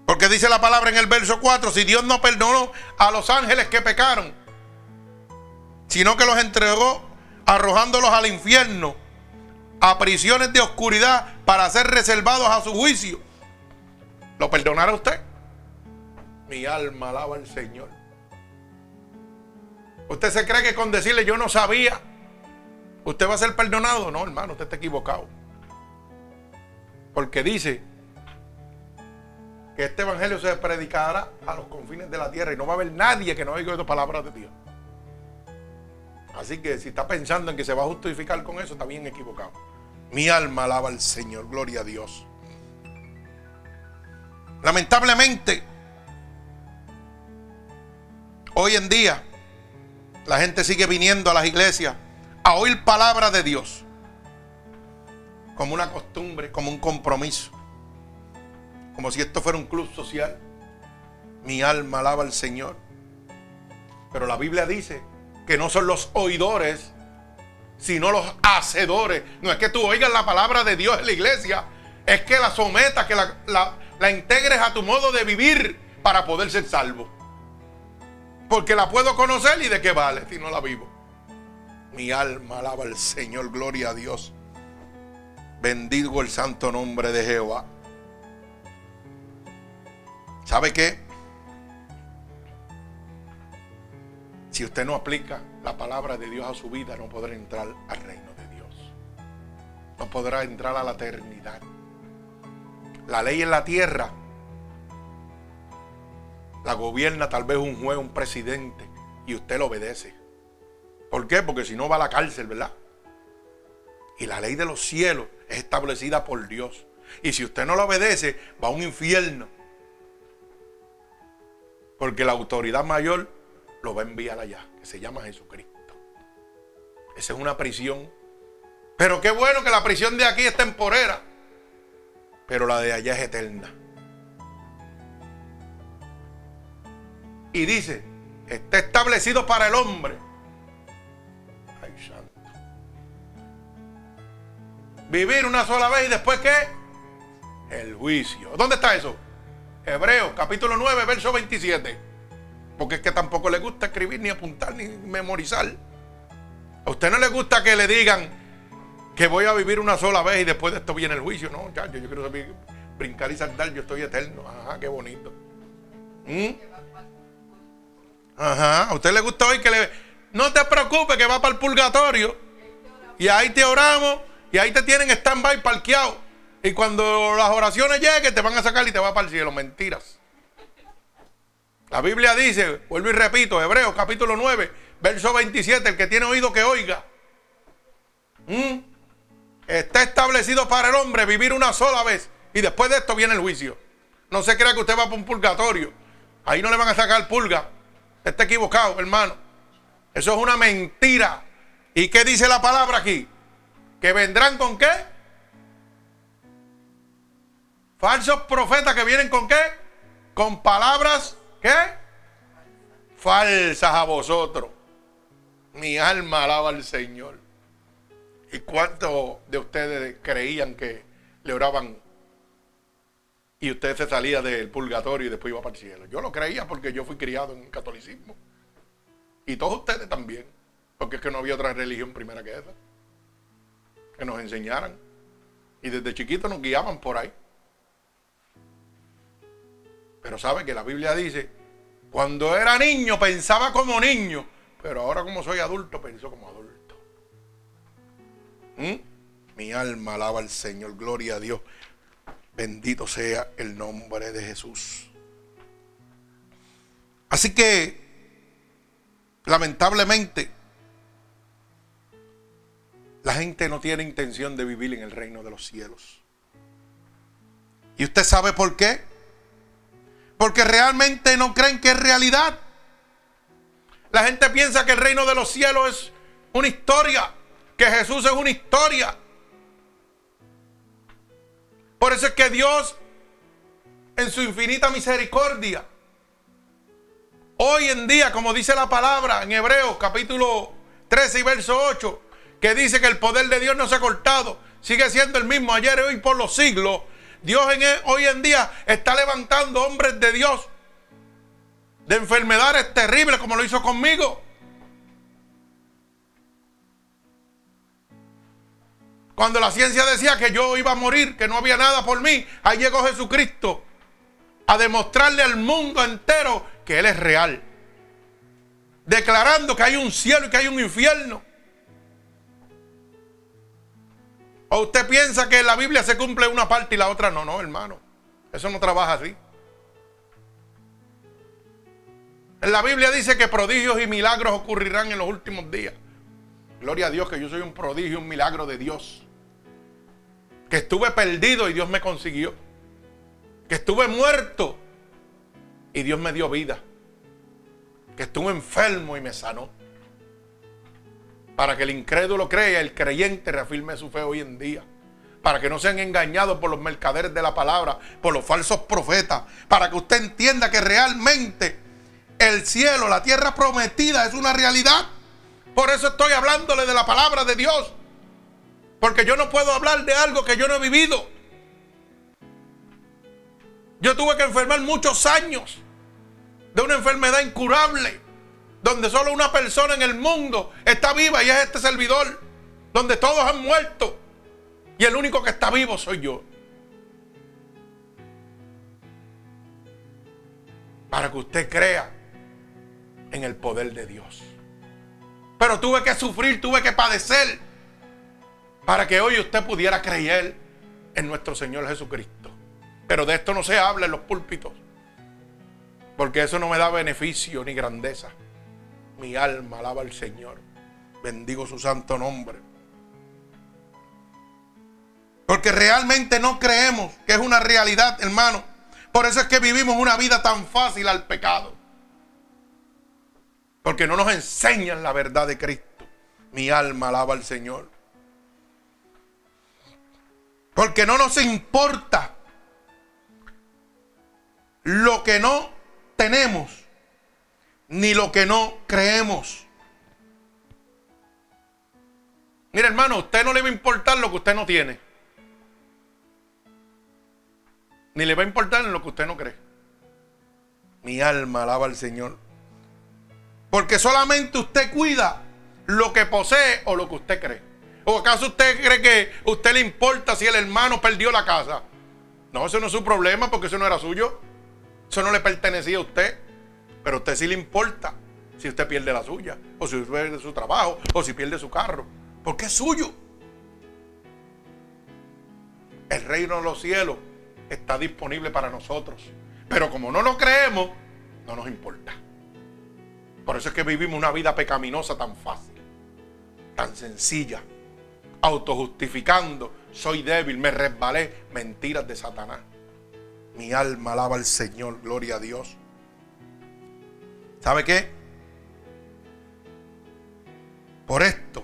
Porque dice la palabra en el verso 4, si Dios no perdonó a los ángeles que pecaron, sino que los entregó arrojándolos al infierno, a prisiones de oscuridad para ser reservados a su juicio, ¿lo perdonará usted? Mi alma alaba al Señor. ¿Usted se cree que con decirle yo no sabía, usted va a ser perdonado? No, hermano, usted está equivocado. Porque dice que este evangelio se predicará a los confines de la tierra y no va a haber nadie que no oiga estas palabras de Dios. Así que si está pensando en que se va a justificar con eso, está bien equivocado. Mi alma alaba al Señor, gloria a Dios. Lamentablemente, hoy en día, la gente sigue viniendo a las iglesias a oír palabras de Dios como una costumbre, como un compromiso como si esto fuera un club social. Mi alma alaba al Señor. Pero la Biblia dice que no son los oidores, sino los hacedores. No es que tú oigas la palabra de Dios en la iglesia, es que la sometas, que la, la integres a tu modo de vivir para poder ser salvo. Porque la puedo conocer y de qué vale si no la vivo. Mi alma alaba al Señor, gloria a Dios. Bendigo el santo nombre de Jehová. ¿Sabe qué? Si usted no aplica la palabra de Dios a su vida, no podrá entrar al reino de Dios. No podrá entrar a la eternidad. La ley en la tierra la gobierna tal vez un juez, un presidente, y usted lo obedece. ¿Por qué? Porque si no va a la cárcel, ¿verdad? Y la ley de los cielos es establecida por Dios. Y si usted no la obedece, va a un infierno. Porque la autoridad mayor lo va a enviar allá, que se llama Jesucristo. Esa es una prisión Pero qué bueno que la prisión de aquí es temporera. Pero la de allá es eterna. Y dice, está establecido para el hombre. Vivir una sola vez y después qué? El juicio. ¿Dónde está eso? Hebreos capítulo 9, verso 27. Porque es que tampoco le gusta escribir, ni apuntar, ni memorizar. A usted no le gusta que le digan que voy a vivir una sola vez y después de esto viene el juicio. No, ya, yo, quiero brincar y saltar, yo estoy eterno. Ajá, qué bonito. ¿Mm? Ajá. A usted le gusta hoy que le. No te preocupes que va para el purgatorio. Y ahí te oramos. Y ahí te tienen stand-by parqueado. Y cuando las oraciones lleguen, te van a sacar y te va para el cielo. Mentiras. La Biblia dice, vuelvo y repito, Hebreos capítulo 9, verso 27, el que tiene oído que oiga. ¿Mm? Está establecido para el hombre vivir una sola vez. Y después de esto viene el juicio. No se crea que usted va para un purgatorio. Ahí no le van a sacar pulga. Está equivocado, hermano. Eso es una mentira. ¿Y qué dice la palabra aquí? ¿Que vendrán con qué? Falsos profetas que vienen con qué? Con palabras, ¿qué? Falsas a vosotros. Mi alma alaba al Señor. ¿Y cuántos de ustedes creían que le oraban y usted se salía del purgatorio y después iba para el cielo. Yo lo creía porque yo fui criado en el catolicismo. Y todos ustedes también. Porque es que no había otra religión primera que esa. Que nos enseñaran. Y desde chiquitos nos guiaban por ahí. Pero sabe que la Biblia dice, cuando era niño pensaba como niño, pero ahora como soy adulto pienso como adulto. ¿Mm? Mi alma alaba al Señor, gloria a Dios. Bendito sea el nombre de Jesús. Así que, lamentablemente, la gente no tiene intención de vivir en el reino de los cielos. ¿Y usted sabe por qué? Porque realmente no creen que es realidad. La gente piensa que el reino de los cielos es una historia, que Jesús es una historia. Por eso es que Dios, en su infinita misericordia, hoy en día, como dice la palabra en Hebreos capítulo 13 y verso 8, que dice que el poder de Dios no se ha cortado, sigue siendo el mismo ayer, y hoy, por los siglos. Dios hoy en día está levantando hombres de Dios de enfermedades terribles como lo hizo conmigo. Cuando la ciencia decía que yo iba a morir, que no había nada por mí, ahí llegó Jesucristo a demostrarle al mundo entero que Él es real. Declarando que hay un cielo y que hay un infierno. ¿O usted piensa que en la Biblia se cumple una parte y la otra no? No, hermano. Eso no trabaja así. En la Biblia dice que prodigios y milagros ocurrirán en los últimos días. Gloria a Dios que yo soy un prodigio, un milagro de Dios. Que estuve perdido y Dios me consiguió. Que estuve muerto y Dios me dio vida. Que estuve enfermo y me sanó. Para que el incrédulo crea, el creyente reafirme su fe hoy en día. Para que no sean engañados por los mercaderes de la palabra, por los falsos profetas. Para que usted entienda que realmente el cielo, la tierra prometida es una realidad. Por eso estoy hablándole de la palabra de Dios. Porque yo no puedo hablar de algo que yo no he vivido. Yo tuve que enfermar muchos años de una enfermedad incurable, donde solo una persona en el mundo está viva y es este servidor, donde todos han muerto y el único que está vivo soy yo. Para que usted crea en el poder de Dios. Pero tuve que sufrir, tuve que padecer para que hoy usted pudiera creer en nuestro Señor Jesucristo. Pero de esto no se habla en los púlpitos, porque eso no me da beneficio ni grandeza. Mi alma alaba al Señor. Bendigo su santo nombre. Porque realmente no creemos que es una realidad, hermano. Por eso es que vivimos una vida tan fácil al pecado. Porque no nos enseñan la verdad de Cristo. Mi alma alaba al Señor. Porque no nos importa lo que no tenemos, ni lo que no creemos. Mira, hermano, a usted no le va a importar lo que usted no tiene. Ni le va a importar lo que usted no cree. Mi alma alaba al Señor. Porque solamente usted cuida lo que posee o lo que usted cree. ¿O acaso usted cree que a usted le importa si el hermano perdió la casa? No, eso no es su problema porque eso no era suyo. Eso no le pertenecía a usted. Pero a usted sí le importa si usted pierde la suya, o si pierde su trabajo, o si pierde su carro. Porque es suyo. El reino de los cielos está disponible para nosotros. Pero como no lo creemos, no nos importa. Por eso es que vivimos una vida pecaminosa tan fácil, tan sencilla, autojustificando, soy débil, me resbalé, mentiras de Satanás. Mi alma alaba al Señor, gloria a Dios. ¿Sabe qué? Por esto,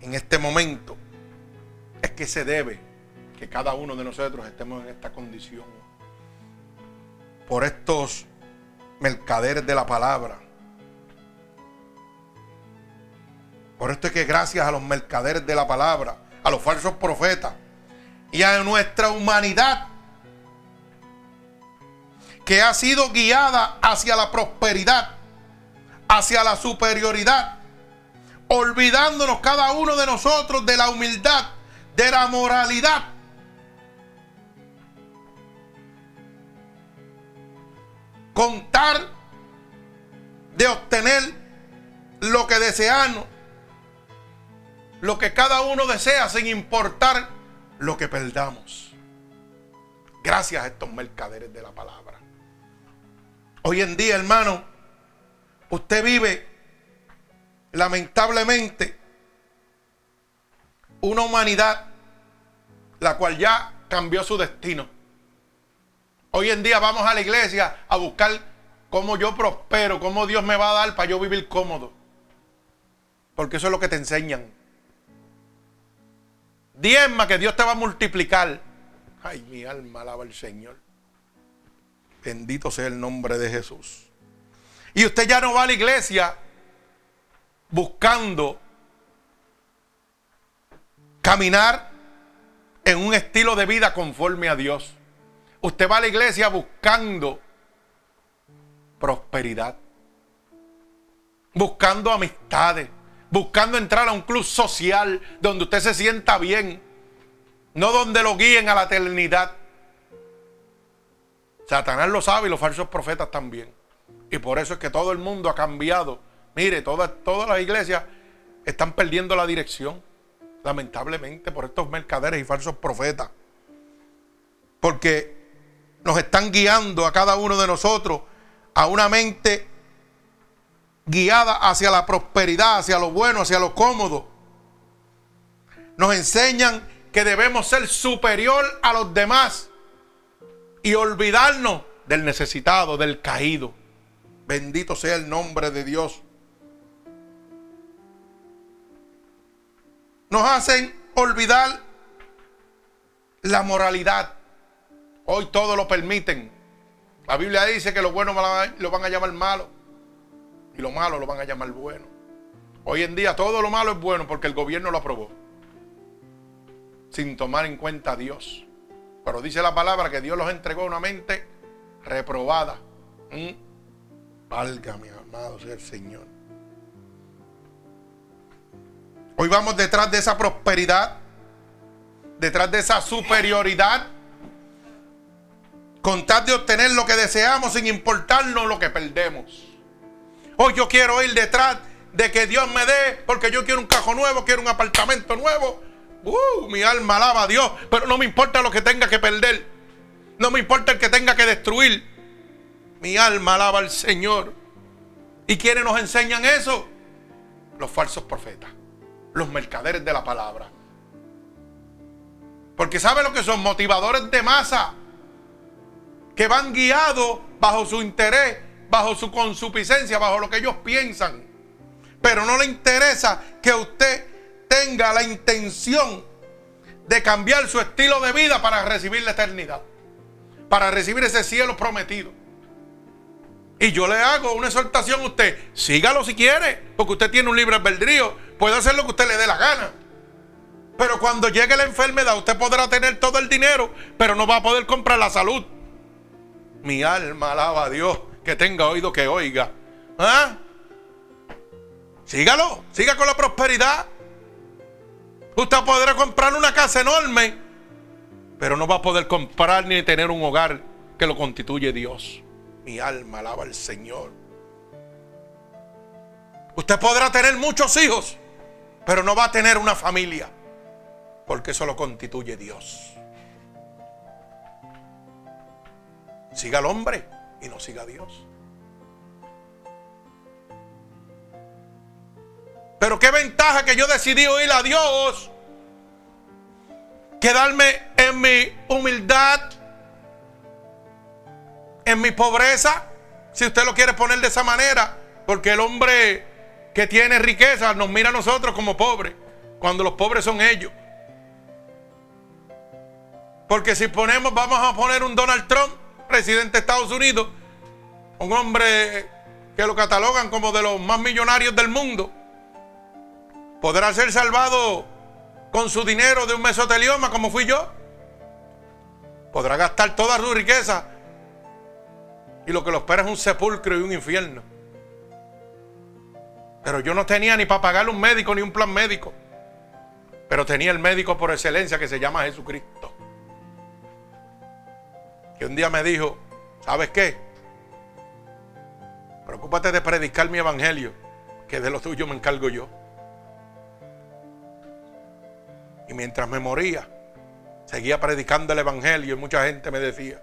en este momento, es que se debe que cada uno de nosotros estemos en esta condición. Por estos mercaderes de la palabra. Por esto es que gracias a los mercaderes de la palabra, a los falsos profetas y a nuestra humanidad que ha sido guiada hacia la prosperidad, hacia la superioridad, olvidándonos cada uno de nosotros de la humildad, de la moralidad. Contar de obtener lo que deseamos, lo que cada uno desea sin importar lo que perdamos. Gracias a estos mercaderes de la palabra. Hoy en día, hermano, usted vive lamentablemente una humanidad la cual ya cambió su destino. Hoy en día vamos a la iglesia a buscar cómo yo prospero, cómo Dios me va a dar para yo vivir cómodo. Porque eso es lo que te enseñan. Diezma que Dios te va a multiplicar. Ay, mi alma alaba al Señor. Bendito sea el nombre de Jesús. Y usted ya no va a la iglesia buscando caminar en un estilo de vida conforme a Dios. Usted va a la iglesia buscando prosperidad, buscando amistades, buscando entrar a un club social donde usted se sienta bien, no donde lo guíen a la eternidad. Satanás lo sabe y los falsos profetas también. Y por eso es que todo el mundo ha cambiado. Mire, todas, todas las iglesias están perdiendo la dirección, lamentablemente, por estos mercaderes y falsos profetas. Porque nos están guiando a cada uno de nosotros a una mente guiada hacia la prosperidad, hacia lo bueno, hacia lo cómodo. Nos enseñan que debemos ser superior a los demás y olvidarnos del necesitado, del caído. Bendito sea el nombre de Dios. Nos hacen olvidar la moralidad. Hoy todo lo permiten. La Biblia dice que lo bueno lo van a llamar malo y lo malo lo van a llamar bueno. Hoy en día todo lo malo es bueno porque el gobierno lo aprobó. Sin tomar en cuenta a Dios. Pero dice la palabra que Dios los entregó a una mente reprobada. ¿Mm? Valga mi amado sea el Señor. Hoy vamos detrás de esa prosperidad, detrás de esa superioridad, con tal de obtener lo que deseamos sin importarnos lo que perdemos. Hoy yo quiero ir detrás de que Dios me dé, porque yo quiero un cajo nuevo, quiero un apartamento nuevo. Uh, mi alma alaba a Dios, pero no me importa lo que tenga que perder. No me importa el que tenga que destruir. Mi alma alaba al Señor. ¿Y quiénes nos enseñan eso? Los falsos profetas, los mercaderes de la palabra. Porque ¿sabe lo que son? Motivadores de masa que van guiados bajo su interés bajo su consuficiencia, bajo lo que ellos piensan. Pero no le interesa que usted tenga la intención de cambiar su estilo de vida para recibir la eternidad, para recibir ese cielo prometido. Y yo le hago una exhortación a usted, sígalo si quiere, porque usted tiene un libre albedrío, puede hacer lo que usted le dé la gana. Pero cuando llegue la enfermedad, usted podrá tener todo el dinero, pero no va a poder comprar la salud. Mi alma alaba a Dios, que tenga oído que oiga. ¿Ah? Sígalo, siga con la prosperidad. Usted podrá comprar una casa enorme, pero no va a poder comprar ni tener un hogar que lo constituye Dios. Mi alma alaba al Señor. Usted podrá tener muchos hijos, pero no va a tener una familia, porque eso lo constituye Dios. Siga al hombre y no siga a Dios. Pero qué ventaja que yo decidí oír a Dios. Quedarme en mi humildad, en mi pobreza, si usted lo quiere poner de esa manera, porque el hombre que tiene riqueza nos mira a nosotros como pobres, cuando los pobres son ellos. Porque si ponemos, vamos a poner un Donald Trump, presidente de Estados Unidos, un hombre que lo catalogan como de los más millonarios del mundo, podrá ser salvado con su dinero de un mesotelioma como fui yo. Podrá gastar toda su riqueza y lo que lo espera es un sepulcro y un infierno. Pero yo no tenía ni para pagarle un médico ni un plan médico. Pero tenía el médico por excelencia que se llama Jesucristo. Que un día me dijo, ¿sabes qué? Preocúpate de predicar mi evangelio, que de lo tuyo me encargo yo. Y mientras me moría, seguía predicando el Evangelio y mucha gente me decía,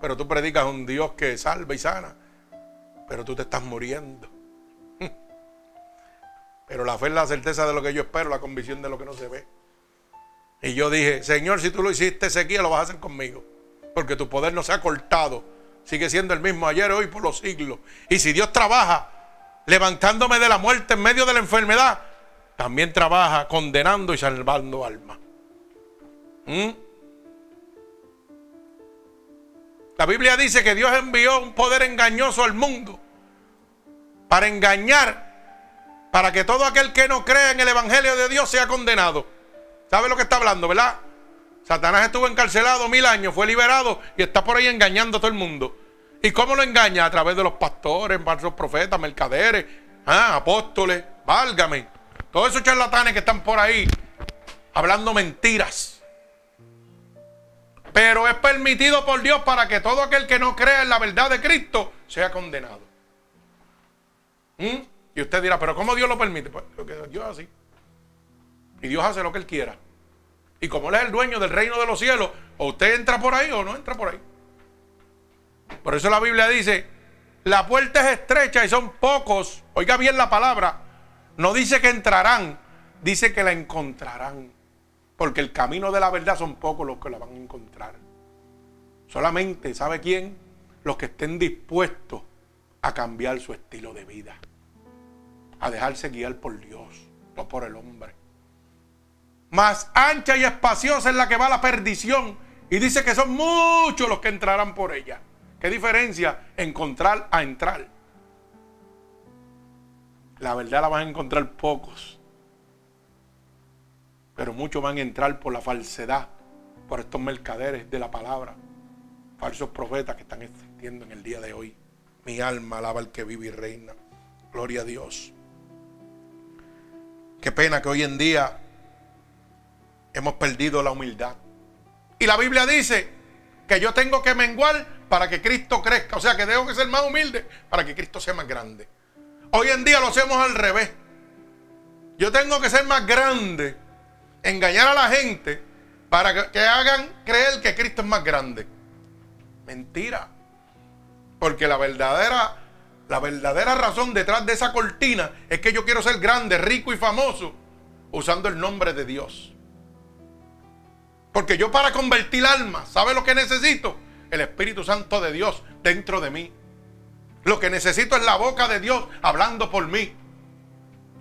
pero tú predicas a un Dios que salva y sana, pero tú te estás muriendo. Pero la fe es la certeza de lo que yo espero, la convicción de lo que no se ve. Y yo dije, Señor, si tú lo hiciste Ezequiel, lo vas a hacer conmigo. Porque tu poder no se ha cortado. Sigue siendo el mismo ayer, hoy, por los siglos. Y si Dios trabaja levantándome de la muerte en medio de la enfermedad, también trabaja condenando y salvando almas. ¿Mm? La Biblia dice que Dios envió un poder engañoso al mundo para engañar, para que todo aquel que no cree en el Evangelio de Dios sea condenado. ¿Sabe lo que está hablando, verdad? Satanás estuvo encarcelado mil años, fue liberado y está por ahí engañando a todo el mundo. ¿Y cómo lo engaña? A través de los pastores, falsos profetas, mercaderes, ah, apóstoles, válgame. Todos esos charlatanes que están por ahí hablando mentiras. Pero es permitido por Dios para que todo aquel que no crea en la verdad de Cristo sea condenado. ¿Mm? Y usted dirá, pero ¿cómo Dios lo permite? Pues Dios así. Y Dios hace lo que Él quiera. Y como Él es el dueño del reino de los cielos, o usted entra por ahí o no entra por ahí. Por eso la Biblia dice, la puerta es estrecha y son pocos, oiga bien la palabra, no dice que entrarán, dice que la encontrarán. Porque el camino de la verdad son pocos los que la van a encontrar. Solamente, ¿sabe quién? Los que estén dispuestos a cambiar su estilo de vida. A dejarse guiar por Dios, no por el hombre. Más ancha y espaciosa es la que va a la perdición. Y dice que son muchos los que entrarán por ella. ¿Qué diferencia encontrar a entrar? La verdad la van a encontrar pocos. Pero muchos van a entrar por la falsedad, por estos mercaderes de la palabra, falsos profetas que están existiendo en el día de hoy. Mi alma alaba al que vive y reina. Gloria a Dios. Qué pena que hoy en día hemos perdido la humildad. Y la Biblia dice que yo tengo que menguar para que Cristo crezca. O sea, que tengo que ser más humilde para que Cristo sea más grande. Hoy en día lo hacemos al revés. Yo tengo que ser más grande, engañar a la gente para que, hagan creer que Cristo es más grande. Mentira. Porque la verdadera, la verdadera razón detrás de esa cortina es que yo quiero ser grande, rico y famoso usando el nombre de Dios. Porque yo para convertir almas, ¿sabe lo que necesito? El Espíritu Santo de Dios dentro de mí. Lo que necesito es la boca de Dios hablando por mí.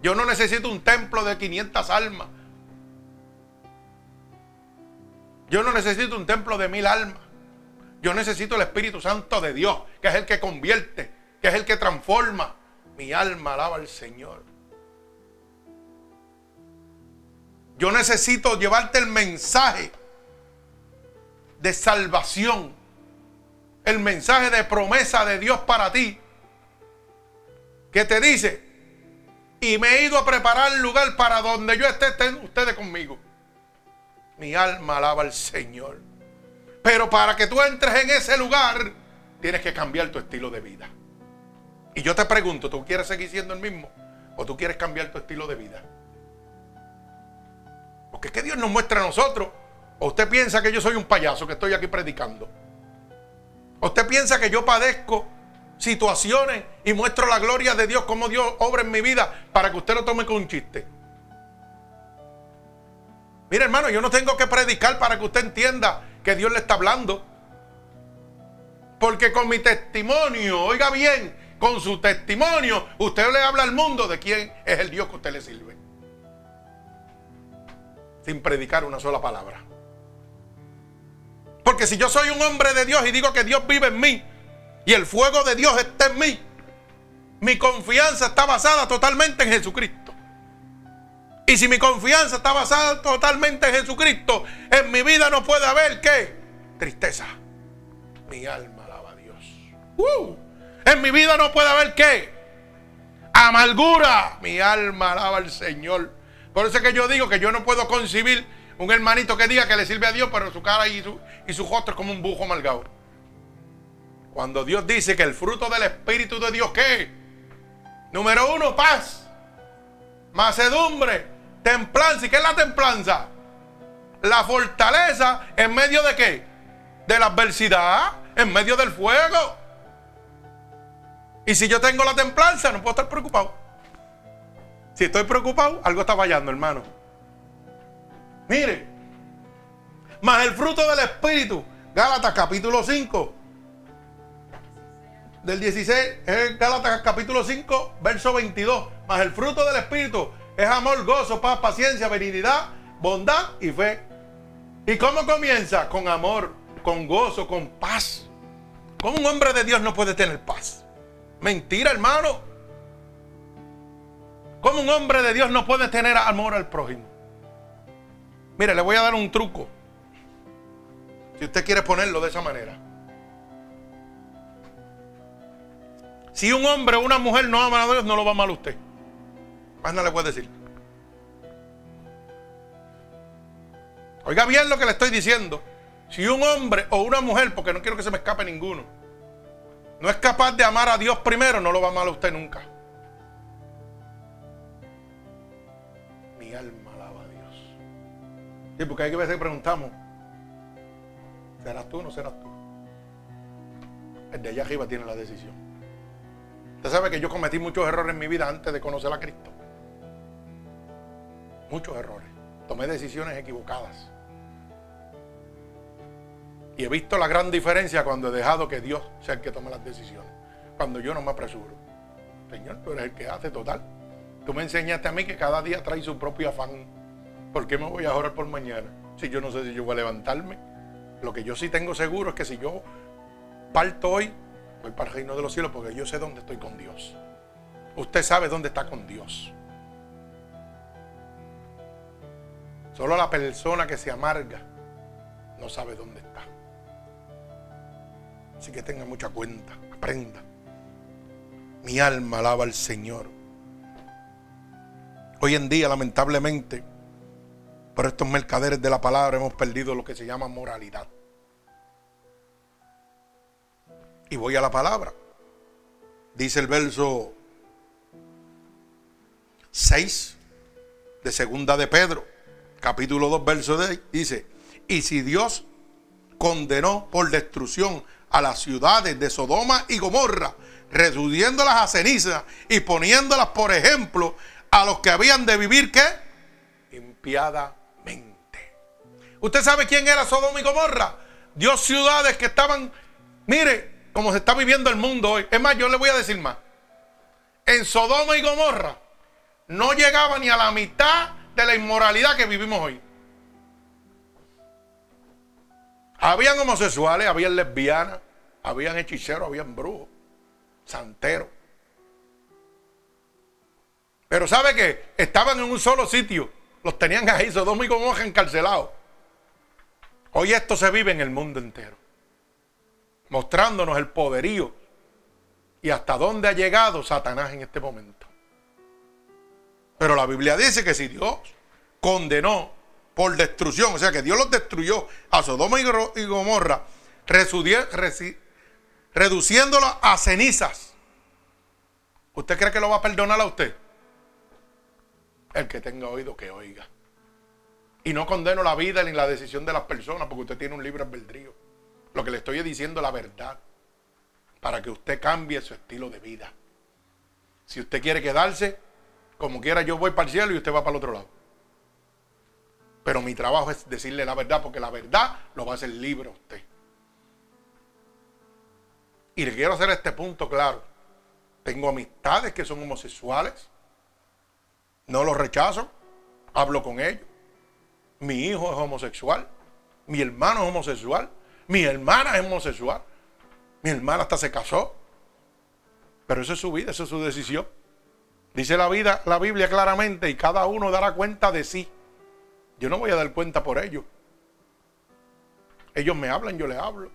Yo no necesito un templo de 500 almas. Yo no necesito un templo de mil almas. Yo necesito el Espíritu Santo de Dios, que es el que convierte, que es el que transforma. Mi alma alaba al Señor. Yo necesito llevarte el mensaje de salvación el mensaje de promesa de Dios para ti, que te dice, y me he ido a preparar el lugar para donde yo esté, estén ustedes conmigo. Mi alma alaba al Señor. Pero para que tú entres en ese lugar, tienes que cambiar tu estilo de vida. Y yo te pregunto, ¿tú quieres seguir siendo el mismo? ¿O tú quieres cambiar tu estilo de vida? Porque es que Dios nos muestra a nosotros. ¿O usted piensa que yo soy un payaso que estoy aquí predicando? ¿O usted piensa que yo padezco situaciones y muestro la gloria de Dios, como Dios obra en mi vida, para que usted lo tome con un chiste? Mire, hermano, yo no tengo que predicar para que usted entienda que Dios le está hablando. Porque con mi testimonio, oiga bien, con su testimonio, usted le habla al mundo de quién es el Dios que usted le sirve. Sin predicar una sola palabra. Porque si yo soy un hombre de Dios y digo que Dios vive en mí y el fuego de Dios está en mí, mi confianza está basada totalmente en Jesucristo. Y si mi confianza está basada totalmente en Jesucristo, en mi vida no puede haber qué? Tristeza. Mi alma alaba a Dios. Uh. en mi vida no puede haber qué? Amargura. Mi alma alaba al Señor. Por eso es que yo digo que yo no puedo concebir un hermanito que diga que le sirve a Dios, pero su cara y su, y su rostro es como un bujo amargado. Cuando Dios dice que el fruto del Espíritu de Dios, ¿qué? Número uno, paz, macedumbre, Templanza. ¿Y qué es la templanza? La fortaleza en medio de qué? De la adversidad, en medio del fuego. Y si yo tengo la templanza, no puedo estar preocupado. Si estoy preocupado, algo está fallando, hermano. Mire, más el fruto del Espíritu, Gálatas capítulo 5, del 16, es Gálatas capítulo 5, verso 22, más el fruto del Espíritu, es amor, gozo, paz, paciencia, benignidad, bondad y fe. ¿Y cómo comienza? Con amor, con gozo, con paz. ¿Cómo un hombre de Dios no puede tener paz? Mentira, hermano. ¿Cómo un hombre de Dios no puede tener amor al prójimo? Mire, le voy a dar un truco. Si usted quiere ponerlo de esa manera. Si un hombre o una mujer no ama a Dios, no lo va a amar usted. Más nada le puedo decir. Oiga bien lo que le estoy diciendo. Si un hombre o una mujer, porque no quiero que se me escape ninguno, no es capaz de amar a Dios primero, no lo va a amar a usted nunca. Mi alma a. Sí, porque hay que veces preguntamos, ¿serás tú o no serás tú? El de allá arriba tiene la decisión. Usted sabe que yo cometí muchos errores en mi vida antes de conocer a Cristo muchos errores. Tomé decisiones equivocadas. Y he visto la gran diferencia cuando he dejado que Dios sea el que tome las decisiones. Cuando yo no me apresuro. Señor, tú eres el que hace total. Tú me enseñaste a mí que cada día trae su propio afán. ¿Por qué me voy a orar por mañana? Si yo no sé si yo voy a levantarme. Lo que yo sí tengo seguro es que si yo parto hoy, voy para el reino de los cielos porque yo sé dónde estoy con Dios. Usted sabe dónde está con Dios. Solo la persona que se amarga no sabe dónde está. Así que tenga mucha cuenta, aprenda. Mi alma alaba al Señor. Hoy en día, lamentablemente, por estos mercaderes de la palabra hemos perdido lo que se llama moralidad. Y voy a la palabra. Dice el verso 6 de segunda de Pedro capítulo 2, verso 10, dice, y si Dios condenó por destrucción a las ciudades de Sodoma y Gomorra, reduciéndolas a ceniza y poniéndolas, por ejemplo, a los que habían de vivir, ¿qué? Impiadamente. ¿Usted sabe quién era Sodoma y Gomorra? Dios ciudades que estaban, mire, como se está viviendo el mundo hoy. Es más, yo le voy a decir más. En Sodoma y Gomorra no llegaba ni a la mitad de la inmoralidad que vivimos hoy. Habían homosexuales, habían lesbianas, habían hechiceros, habían brujos, santeros. Pero ¿sabe qué? Estaban en un solo sitio. Los tenían ahí, Sodoma y Gomorra encarcelados. Hoy esto se vive en el mundo entero. Mostrándonos el poderío y hasta dónde ha llegado Satanás en este momento. Pero la Biblia dice que si Dios condenó por destrucción, o sea que Dios los destruyó a Sodoma y Gomorra, reduciéndolo a cenizas. ¿Usted cree que lo va a perdonar a usted? El que tenga oído que oiga. Y no condeno la vida ni la decisión de las personas porque usted tiene un libre albedrío. Lo que le estoy diciendo es la verdad para que usted cambie su estilo de vida. Si usted quiere quedarse, como quiera yo voy para el cielo y usted va para el otro lado. Pero mi trabajo es decirle la verdad, porque la verdad lo va a hacer libre a usted. Y le quiero hacer este punto claro. Tengo amistades que son homosexuales. No los rechazo. Hablo con ellos. Mi hijo es homosexual. Mi hermano es homosexual. Mi hermana es homosexual. Mi hermana hasta se casó. Pero eso es su vida, eso es su decisión. Dice la vida, la Biblia claramente, y cada uno dará cuenta de sí. Yo no voy a dar cuenta por ellos. Ellos me hablan, yo les hablo.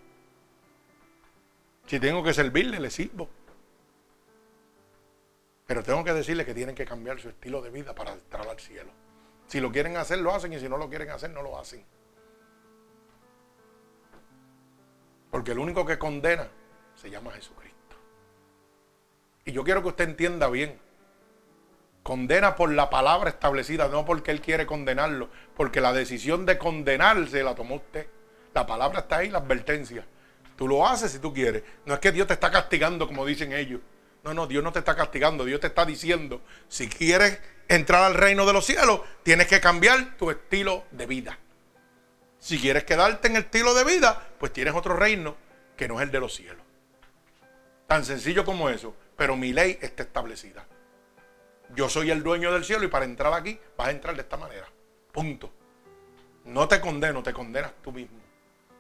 Si tengo que servirle, les sirvo. Pero tengo que decirles que tienen que cambiar su estilo de vida para entrar al cielo. Si lo quieren hacer, lo hacen, y si no lo quieren hacer, no lo hacen. Porque el único que condena se llama Jesucristo. Y yo quiero que usted entienda bien. Condena por la palabra establecida, no porque él quiere condenarlo, porque la decisión de condenarse la tomó usted. La palabra está ahí, la advertencia. Tú lo haces si tú quieres. No es que Dios te está castigando como dicen ellos. No, no, Dios no te está castigando. Dios te está diciendo, si quieres entrar al reino de los cielos, tienes que cambiar tu estilo de vida. Si quieres quedarte en el estilo de vida, pues tienes otro reino que no es el de los cielos. Tan sencillo como eso. Pero mi ley está establecida. Yo soy el dueño del cielo y para entrar aquí vas a entrar de esta manera. Punto. No te condeno, te condenas tú mismo.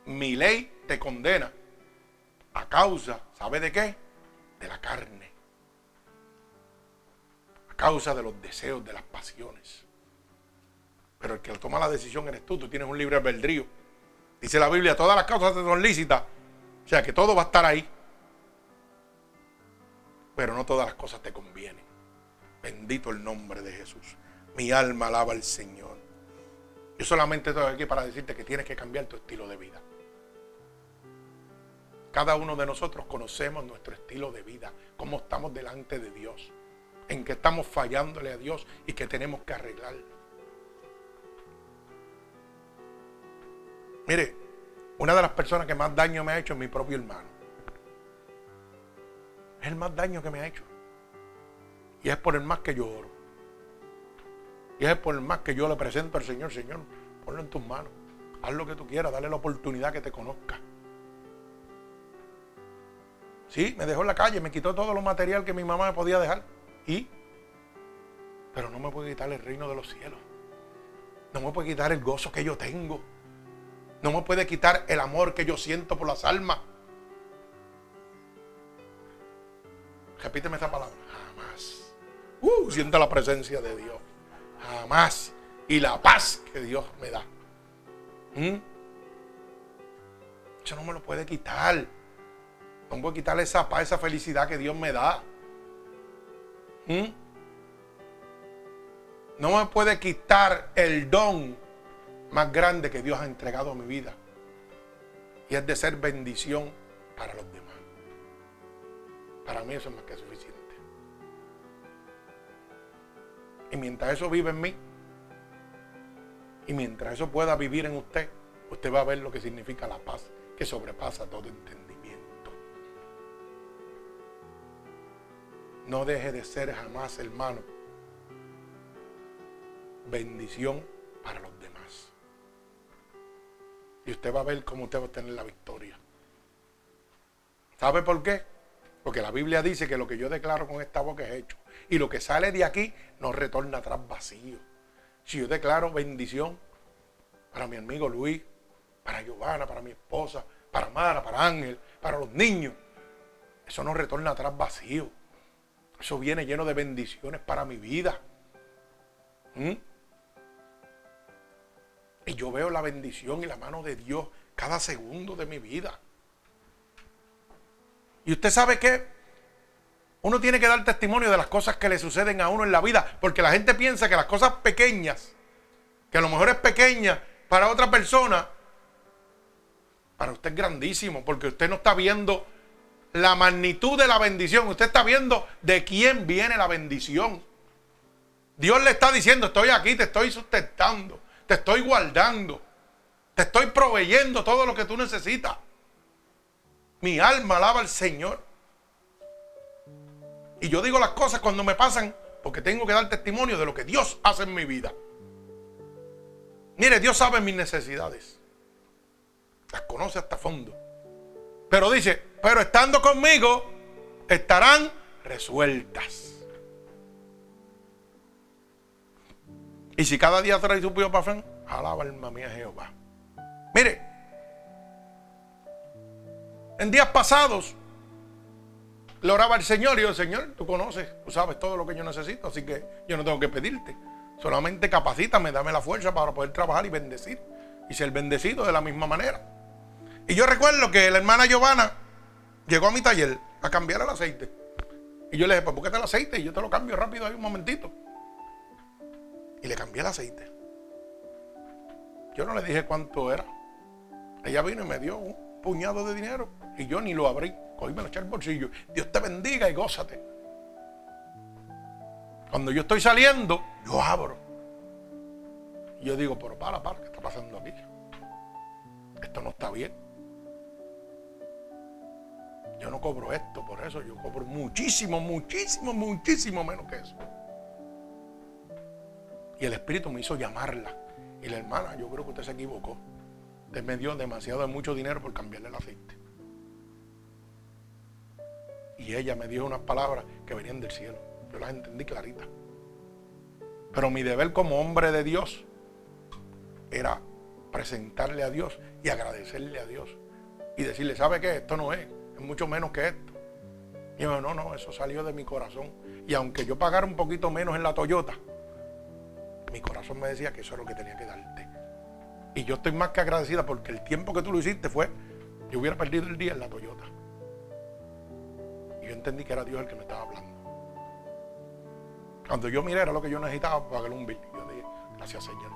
Mi ley te condena a causa, ¿sabe de qué? De la carne. Causa de los deseos, de las pasiones. Pero el que toma la decisión eres tú, tú tienes un libre albedrío. Dice la Biblia, todas las causas son lícitas. O sea que todo va a estar ahí. Pero no todas las cosas te convienen. Bendito el nombre de Jesús. Mi alma alaba al Señor. Yo solamente estoy aquí para decirte que tienes que cambiar tu estilo de vida. Cada uno de nosotros conocemos nuestro estilo de vida, cómo estamos delante de Dios, en qué estamos fallándole a Dios y que tenemos que arreglar. Mire, una de las personas que más daño me ha hecho es mi propio hermano. Es el más daño que me ha hecho. Y es por el más que yo oro. Y es por el más que yo le presento al Señor, Señor, ponlo en tus manos. Haz lo que tú quieras, dale la oportunidad que te conozca. Sí, me dejó en la calle, me quitó todo lo material que mi mamá me podía dejar. Y, pero no me puede quitar el reino de los cielos. No me puede quitar el gozo que yo tengo. No me puede quitar el amor que yo siento por las almas. Repíteme esa palabra. Jamás. Uh, siento la presencia de Dios. Jamás. Y la paz que Dios me da. ¿Mm? Eso no me lo puede quitar. No puedo quitarle esa paz, esa felicidad que Dios me da. ¿Mm? No me puede quitar el don más grande que Dios ha entregado a mi vida. Y es de ser bendición para los demás. Para mí eso es más que suficiente. Y mientras eso vive en mí, y mientras eso pueda vivir en usted, usted va a ver lo que significa la paz que sobrepasa todo entendimiento. No deje de ser jamás, hermano, bendición para los demás. Y usted va a ver cómo usted va a tener la victoria. ¿Sabe por qué? Porque la Biblia dice que lo que yo declaro con esta boca es hecho. Y lo que sale de aquí no retorna atrás vacío. Si yo declaro bendición para mi amigo Luis, para Giovanna, para mi esposa, para Mara, para Ángel, para los niños. Eso no retorna atrás vacío. Eso viene lleno de bendiciones para mi vida. ¿Mm? Y yo veo la bendición y la mano de Dios cada segundo de mi vida. Y usted sabe que uno tiene que dar testimonio de las cosas que le suceden a uno en la vida, porque la gente piensa que las cosas pequeñas, que a lo mejor es pequeña para otra persona, para usted es grandísimo, porque usted no está viendo la magnitud de la bendición, usted está viendo de quién viene la bendición. Dios le está diciendo, estoy aquí, te estoy sustentando, te estoy guardando, te estoy proveyendo todo lo que tú necesitas. Mi alma alaba al Señor. Y yo digo las cosas cuando me pasan porque tengo que dar testimonio de lo que Dios hace en mi vida. Mire, Dios sabe mis necesidades. Las conoce hasta fondo. Pero dice, pero estando conmigo estarán resueltas. Y si cada día trae su pío para frente, alaba alma mía Jehová. Mire, en días pasados le oraba al Señor y yo, Señor, tú conoces, tú sabes todo lo que yo necesito, así que yo no tengo que pedirte. Solamente capacítame, dame la fuerza para poder trabajar y bendecir. Y ser bendecido de la misma manera. Y yo recuerdo que la hermana Giovanna llegó a mi taller a cambiar el aceite. Y yo le dije, pues búsquete el aceite y yo te lo cambio rápido ahí un momentito. Y le cambié el aceite. Yo no le dije cuánto era. Ella vino y me dio un puñado de dinero y yo ni lo abrí. Cogí me lo eché al bolsillo. Dios te bendiga y gózate. Cuando yo estoy saliendo, yo abro. Y yo digo, pero para, para, ¿qué está pasando aquí? Esto no está bien. Yo no cobro esto por eso, yo cobro muchísimo, muchísimo, muchísimo menos que eso. Y el Espíritu me hizo llamarla. Y la hermana, yo creo que usted se equivocó. Usted me dio demasiado, mucho dinero por cambiarle el aceite. Y ella me dijo unas palabras que venían del cielo. Yo las entendí claritas. Pero mi deber como hombre de Dios era presentarle a Dios y agradecerle a Dios. Y decirle, ¿sabe qué? Esto no es, es mucho menos que esto. Y yo, no, no, eso salió de mi corazón. Y aunque yo pagara un poquito menos en la Toyota, mi corazón me decía que eso es lo que tenía que darte. Y yo estoy más que agradecida porque el tiempo que tú lo hiciste fue, yo hubiera perdido el día en la Toyota. Y yo entendí que era Dios el que me estaba hablando. Cuando yo miré era lo que yo necesitaba para pagar un bill. Yo dije, gracias Señor,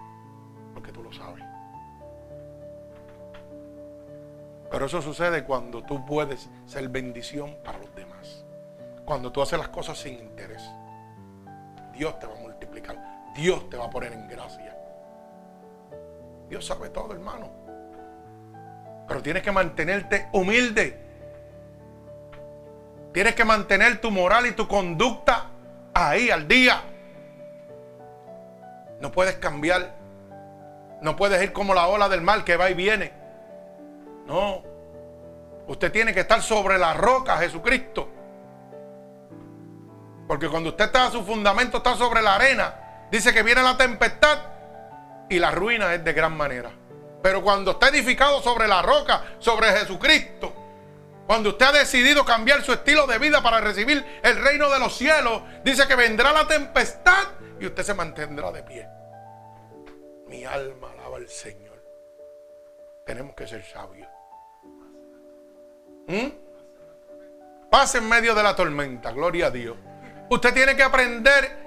porque tú lo sabes. Pero eso sucede cuando tú puedes ser bendición para los demás. Cuando tú haces las cosas sin interés. Dios te va a multiplicar. Dios te va a poner en gracia. Dios sabe todo, hermano. Pero tienes que mantenerte humilde. Tienes que mantener tu moral y tu conducta ahí al día. No puedes cambiar. No puedes ir como la ola del mar que va y viene. No. Usted tiene que estar sobre la roca, Jesucristo. Porque cuando usted está, su fundamento está sobre la arena, Dice que viene la tempestad y la ruina es de gran manera. Pero cuando está edificado sobre la roca, sobre Jesucristo, cuando usted ha decidido cambiar su estilo de vida para recibir el reino de los cielos, dice que vendrá la tempestad y usted se mantendrá de pie. Mi alma alaba al Señor. Tenemos que ser sabios. ¿Mm? Pase en medio de la tormenta, gloria a Dios. Usted tiene que aprender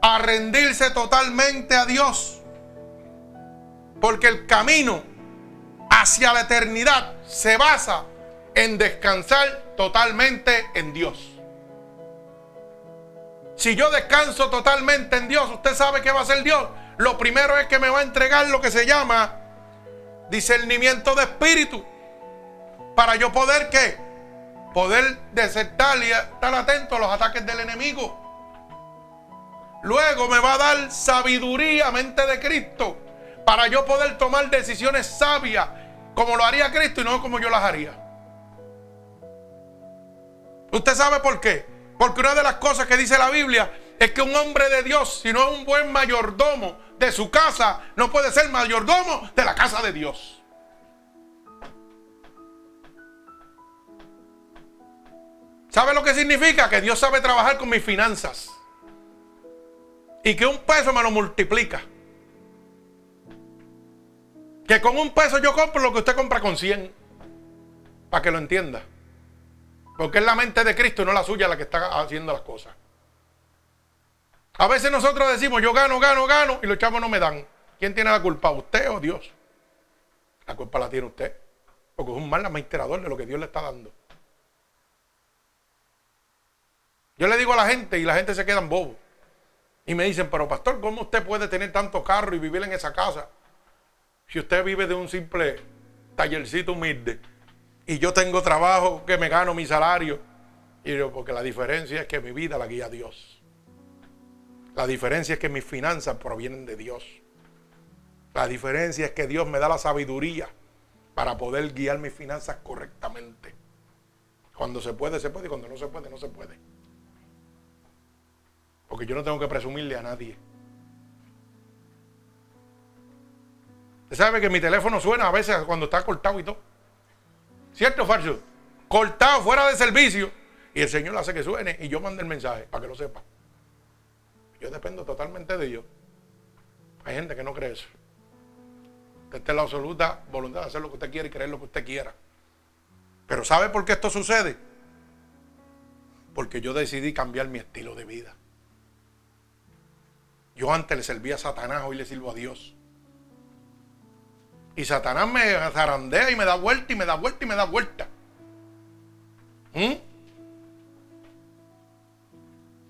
a rendirse totalmente a Dios. Porque el camino hacia la eternidad se basa en descansar totalmente en Dios. Si yo descanso totalmente en Dios, usted sabe que va a ser Dios. Lo primero es que me va a entregar lo que se llama discernimiento de espíritu. Para yo poder que poder desertar y estar atento a los ataques del enemigo. Luego me va a dar sabiduría, mente de Cristo, para yo poder tomar decisiones sabias, como lo haría Cristo y no como yo las haría. ¿Usted sabe por qué? Porque una de las cosas que dice la Biblia es que un hombre de Dios, si no es un buen mayordomo de su casa, no puede ser mayordomo de la casa de Dios. ¿Sabe lo que significa? Que Dios sabe trabajar con mis finanzas. Y que un peso me lo multiplica. Que con un peso yo compro lo que usted compra con 100. Para que lo entienda. Porque es la mente de Cristo y no la suya la que está haciendo las cosas. A veces nosotros decimos, yo gano, gano, gano, y los chavos no me dan. ¿Quién tiene la culpa? ¿Usted o Dios? La culpa la tiene usted. Porque es un mal administrador de lo que Dios le está dando. Yo le digo a la gente y la gente se queda en bobo. Y me dicen, pero pastor, ¿cómo usted puede tener tanto carro y vivir en esa casa? Si usted vive de un simple tallercito humilde y yo tengo trabajo que me gano mi salario. Y yo, porque la diferencia es que mi vida la guía Dios. La diferencia es que mis finanzas provienen de Dios. La diferencia es que Dios me da la sabiduría para poder guiar mis finanzas correctamente. Cuando se puede, se puede, y cuando no se puede, no se puede. Porque yo no tengo que presumirle a nadie. Usted sabe que mi teléfono suena a veces cuando está cortado y todo. ¿Cierto o falso? Cortado, fuera de servicio. Y el Señor hace que suene y yo mando el mensaje para que lo sepa. Yo dependo totalmente de Dios. Hay gente que no cree eso. Usted está la absoluta voluntad de hacer lo que usted quiere y creer lo que usted quiera. Pero ¿sabe por qué esto sucede? Porque yo decidí cambiar mi estilo de vida. Yo antes le servía a Satanás, hoy le sirvo a Dios. Y Satanás me zarandea y me da vuelta y me da vuelta y me da vuelta. ¿Mm?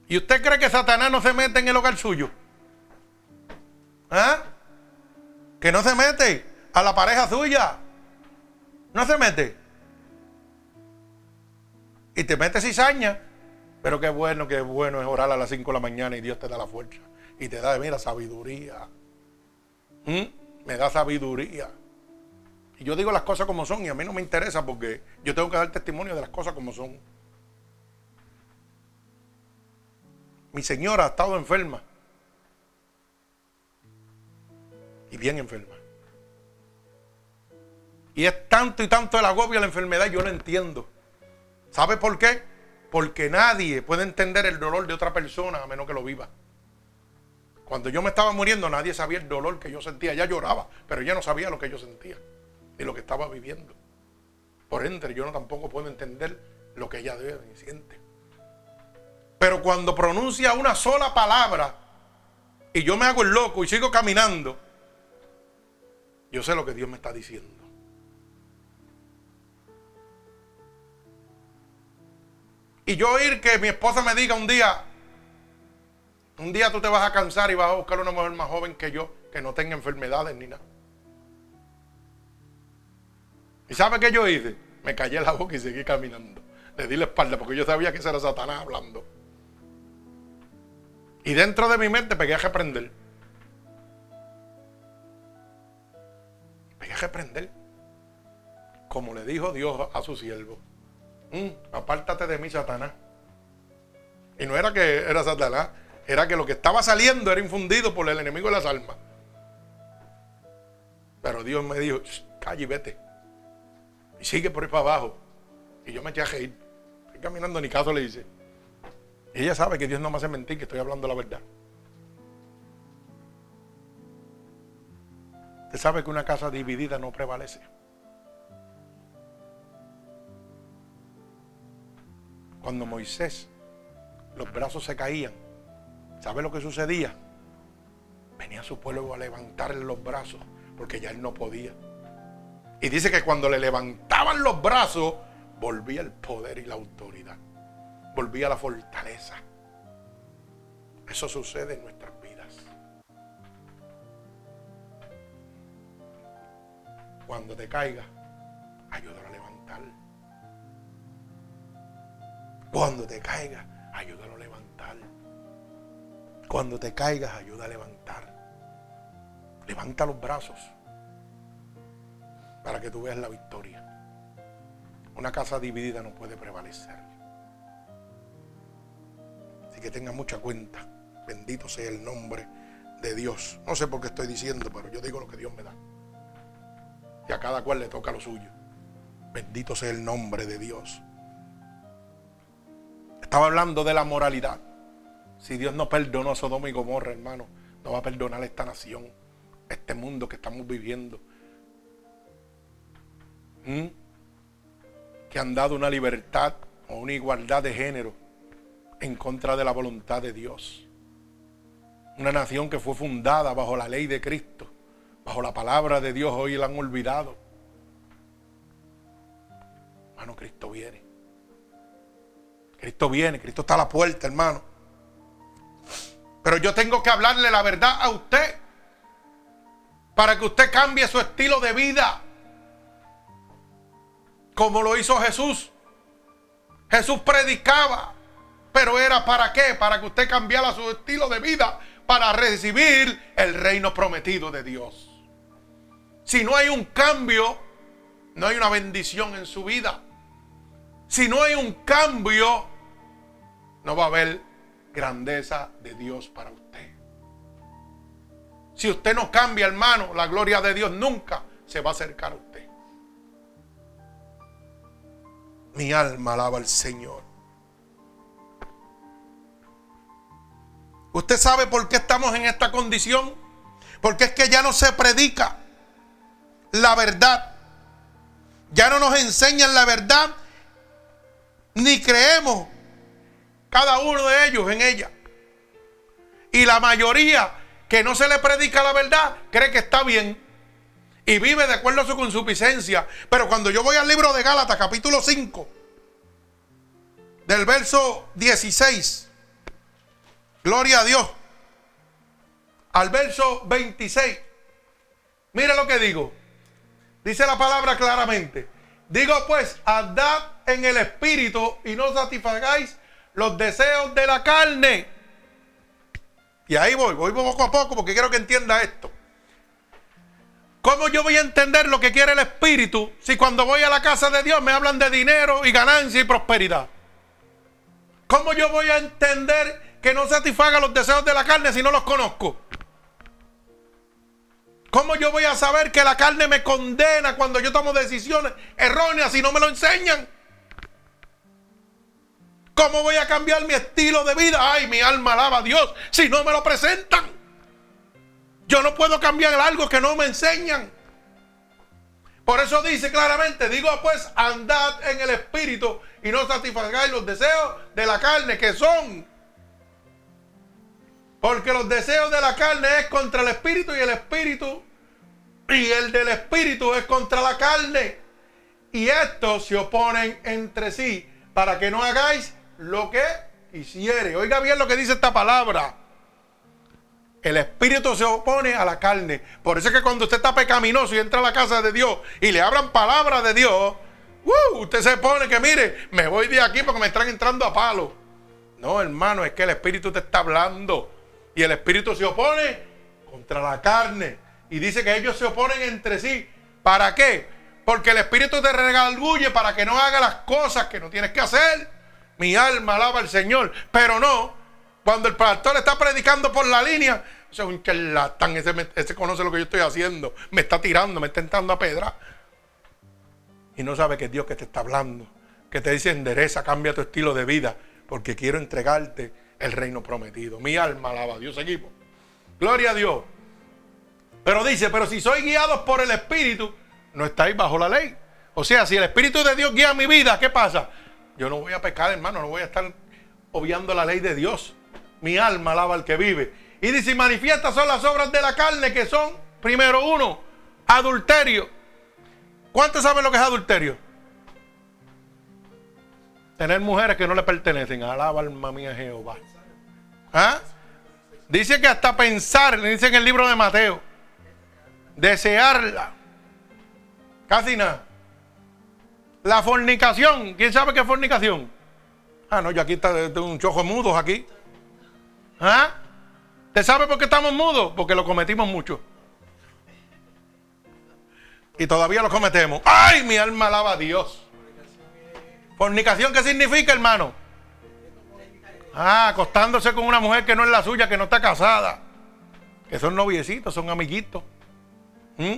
¿Y usted cree que Satanás no se mete en el hogar suyo? ¿Ah? Que no se mete a la pareja suya. No se mete. Y te mete cizaña. Pero qué bueno, qué bueno es orar a las 5 de la mañana y Dios te da la fuerza. Y te da, mira, sabiduría. ¿Mm? me da sabiduría. Y yo digo las cosas como son y a mí no me interesa porque yo tengo que dar testimonio de las cosas como son. Mi señora ha estado enferma. Y bien enferma. Y es tanto y tanto el agobio de la enfermedad, yo lo entiendo. ¿Sabe por qué? Porque nadie puede entender el dolor de otra persona a menos que lo viva. Cuando yo me estaba muriendo, nadie sabía el dolor que yo sentía. Ella lloraba, pero ella no sabía lo que yo sentía ni lo que estaba viviendo. Por ende, yo no tampoco puedo entender lo que ella debe y siente. Pero cuando pronuncia una sola palabra y yo me hago el loco y sigo caminando, yo sé lo que Dios me está diciendo. Y yo oír que mi esposa me diga un día, un día tú te vas a cansar y vas a buscar una mujer más joven que yo, que no tenga enfermedades ni nada. ¿Y sabe qué yo hice? Me callé la boca y seguí caminando. Le di la espalda porque yo sabía que ese era Satanás hablando. Y dentro de mi mente pegué a reprender. Pegué a reprender. Como le dijo Dios a su siervo. Mm, apártate de mí, Satanás. Y no era que era Satanás, era que lo que estaba saliendo era infundido por el enemigo de las almas. Pero Dios me dijo, calle y vete. Y sigue por ahí para abajo. Y yo me eché a reír. Estoy caminando, ni caso le dice. Y ella sabe que Dios no me hace mentir, que estoy hablando la verdad. Usted sabe que una casa dividida no prevalece. Cuando Moisés, los brazos se caían, ¿Sabe lo que sucedía? Venía su pueblo a levantarle los brazos porque ya él no podía. Y dice que cuando le levantaban los brazos, volvía el poder y la autoridad. Volvía la fortaleza. Eso sucede en nuestras vidas. Cuando te caiga, ayúdalo a levantar. Cuando te caiga, ayúdalo a levantar. Cuando te caigas, ayuda a levantar. Levanta los brazos para que tú veas la victoria. Una casa dividida no puede prevalecer. Así que tenga mucha cuenta. Bendito sea el nombre de Dios. No sé por qué estoy diciendo, pero yo digo lo que Dios me da. Y a cada cual le toca lo suyo. Bendito sea el nombre de Dios. estaba hablando de la moralidad. Si Dios no perdonó a Sodoma y Gomorra, hermano, no va a perdonar a esta nación, este mundo que estamos viviendo. ¿Mm? Que han dado una libertad o una igualdad de género en contra de la voluntad de Dios. Una nación que fue fundada bajo la ley de Cristo, bajo la palabra de Dios, hoy la han olvidado. Hermano, Cristo viene. Cristo viene, Cristo está a la puerta, hermano. Pero yo tengo que hablarle la verdad a usted para que usted cambie su estilo de vida. Como lo hizo Jesús. Jesús predicaba, pero era para qué? Para que usted cambiara su estilo de vida para recibir el reino prometido de Dios. Si no hay un cambio, no hay una bendición en su vida. Si no hay un cambio, no va a haber grandeza de Dios para usted. Si usted no cambia, hermano, la gloria de Dios nunca se va a acercar a usted. Mi alma alaba al Señor. ¿Usted sabe por qué estamos en esta condición? Porque es que ya no se predica la verdad. Ya no nos enseñan la verdad. Ni creemos cada uno de ellos en ella. Y la mayoría que no se le predica la verdad cree que está bien y vive de acuerdo a su consuficiencia. Pero cuando yo voy al libro de Gálatas, capítulo 5, del verso 16, gloria a Dios, al verso 26, mire lo que digo. Dice la palabra claramente. Digo pues, andad en el espíritu y no satisfagáis los deseos de la carne. Y ahí voy, voy poco a poco porque quiero que entienda esto. ¿Cómo yo voy a entender lo que quiere el Espíritu si cuando voy a la casa de Dios me hablan de dinero y ganancia y prosperidad? ¿Cómo yo voy a entender que no satisfaga los deseos de la carne si no los conozco? ¿Cómo yo voy a saber que la carne me condena cuando yo tomo decisiones erróneas si no me lo enseñan? ¿Cómo voy a cambiar mi estilo de vida? Ay, mi alma alaba a Dios si no me lo presentan. Yo no puedo cambiar algo que no me enseñan. Por eso dice claramente, digo pues, andad en el espíritu y no satisfagáis los deseos de la carne que son. Porque los deseos de la carne es contra el espíritu y el espíritu y el del espíritu es contra la carne. Y estos se oponen entre sí para que no hagáis lo que hiciere. Oiga bien lo que dice esta palabra. El espíritu se opone a la carne. Por eso es que cuando usted está pecaminoso y entra a la casa de Dios y le hablan palabra de Dios, ¡uh! usted se pone que mire, me voy de aquí porque me están entrando a palo. No, hermano, es que el espíritu te está hablando. Y el espíritu se opone contra la carne. Y dice que ellos se oponen entre sí. ¿Para qué? Porque el espíritu te regalgulle para que no haga las cosas que no tienes que hacer. Mi alma alaba al Señor. Pero no, cuando el pastor está predicando por la línea, ese es un charlatán, ese, ese conoce lo que yo estoy haciendo. Me está tirando, me está entrando a pedra. Y no sabe que es Dios que te está hablando. Que te dice endereza, cambia tu estilo de vida. Porque quiero entregarte el reino prometido. Mi alma alaba a Dios. Seguimos. Gloria a Dios. Pero dice, pero si soy guiado por el Espíritu, no estáis bajo la ley. O sea, si el Espíritu de Dios guía mi vida, ¿qué pasa? Yo no voy a pecar, hermano, no voy a estar obviando la ley de Dios. Mi alma alaba al que vive. Y dice, manifiestas son las obras de la carne que son, primero uno, adulterio. ¿Cuántos saben lo que es adulterio? Tener mujeres que no le pertenecen. Alaba alma mía Jehová. ¿Ah? Dice que hasta pensar, dice en el libro de Mateo, desearla. Casi nada. La fornicación. ¿Quién sabe qué es fornicación? Ah, no, yo aquí está un chojo mudos aquí. ¿Ah? ¿Te sabe por qué estamos mudos? Porque lo cometimos mucho. Y todavía lo cometemos. ¡Ay, mi alma alaba a Dios! ¿Fornicación qué significa, hermano? Ah, acostándose con una mujer que no es la suya, que no está casada. Que son noviecitos, son amiguitos. ¿Mm?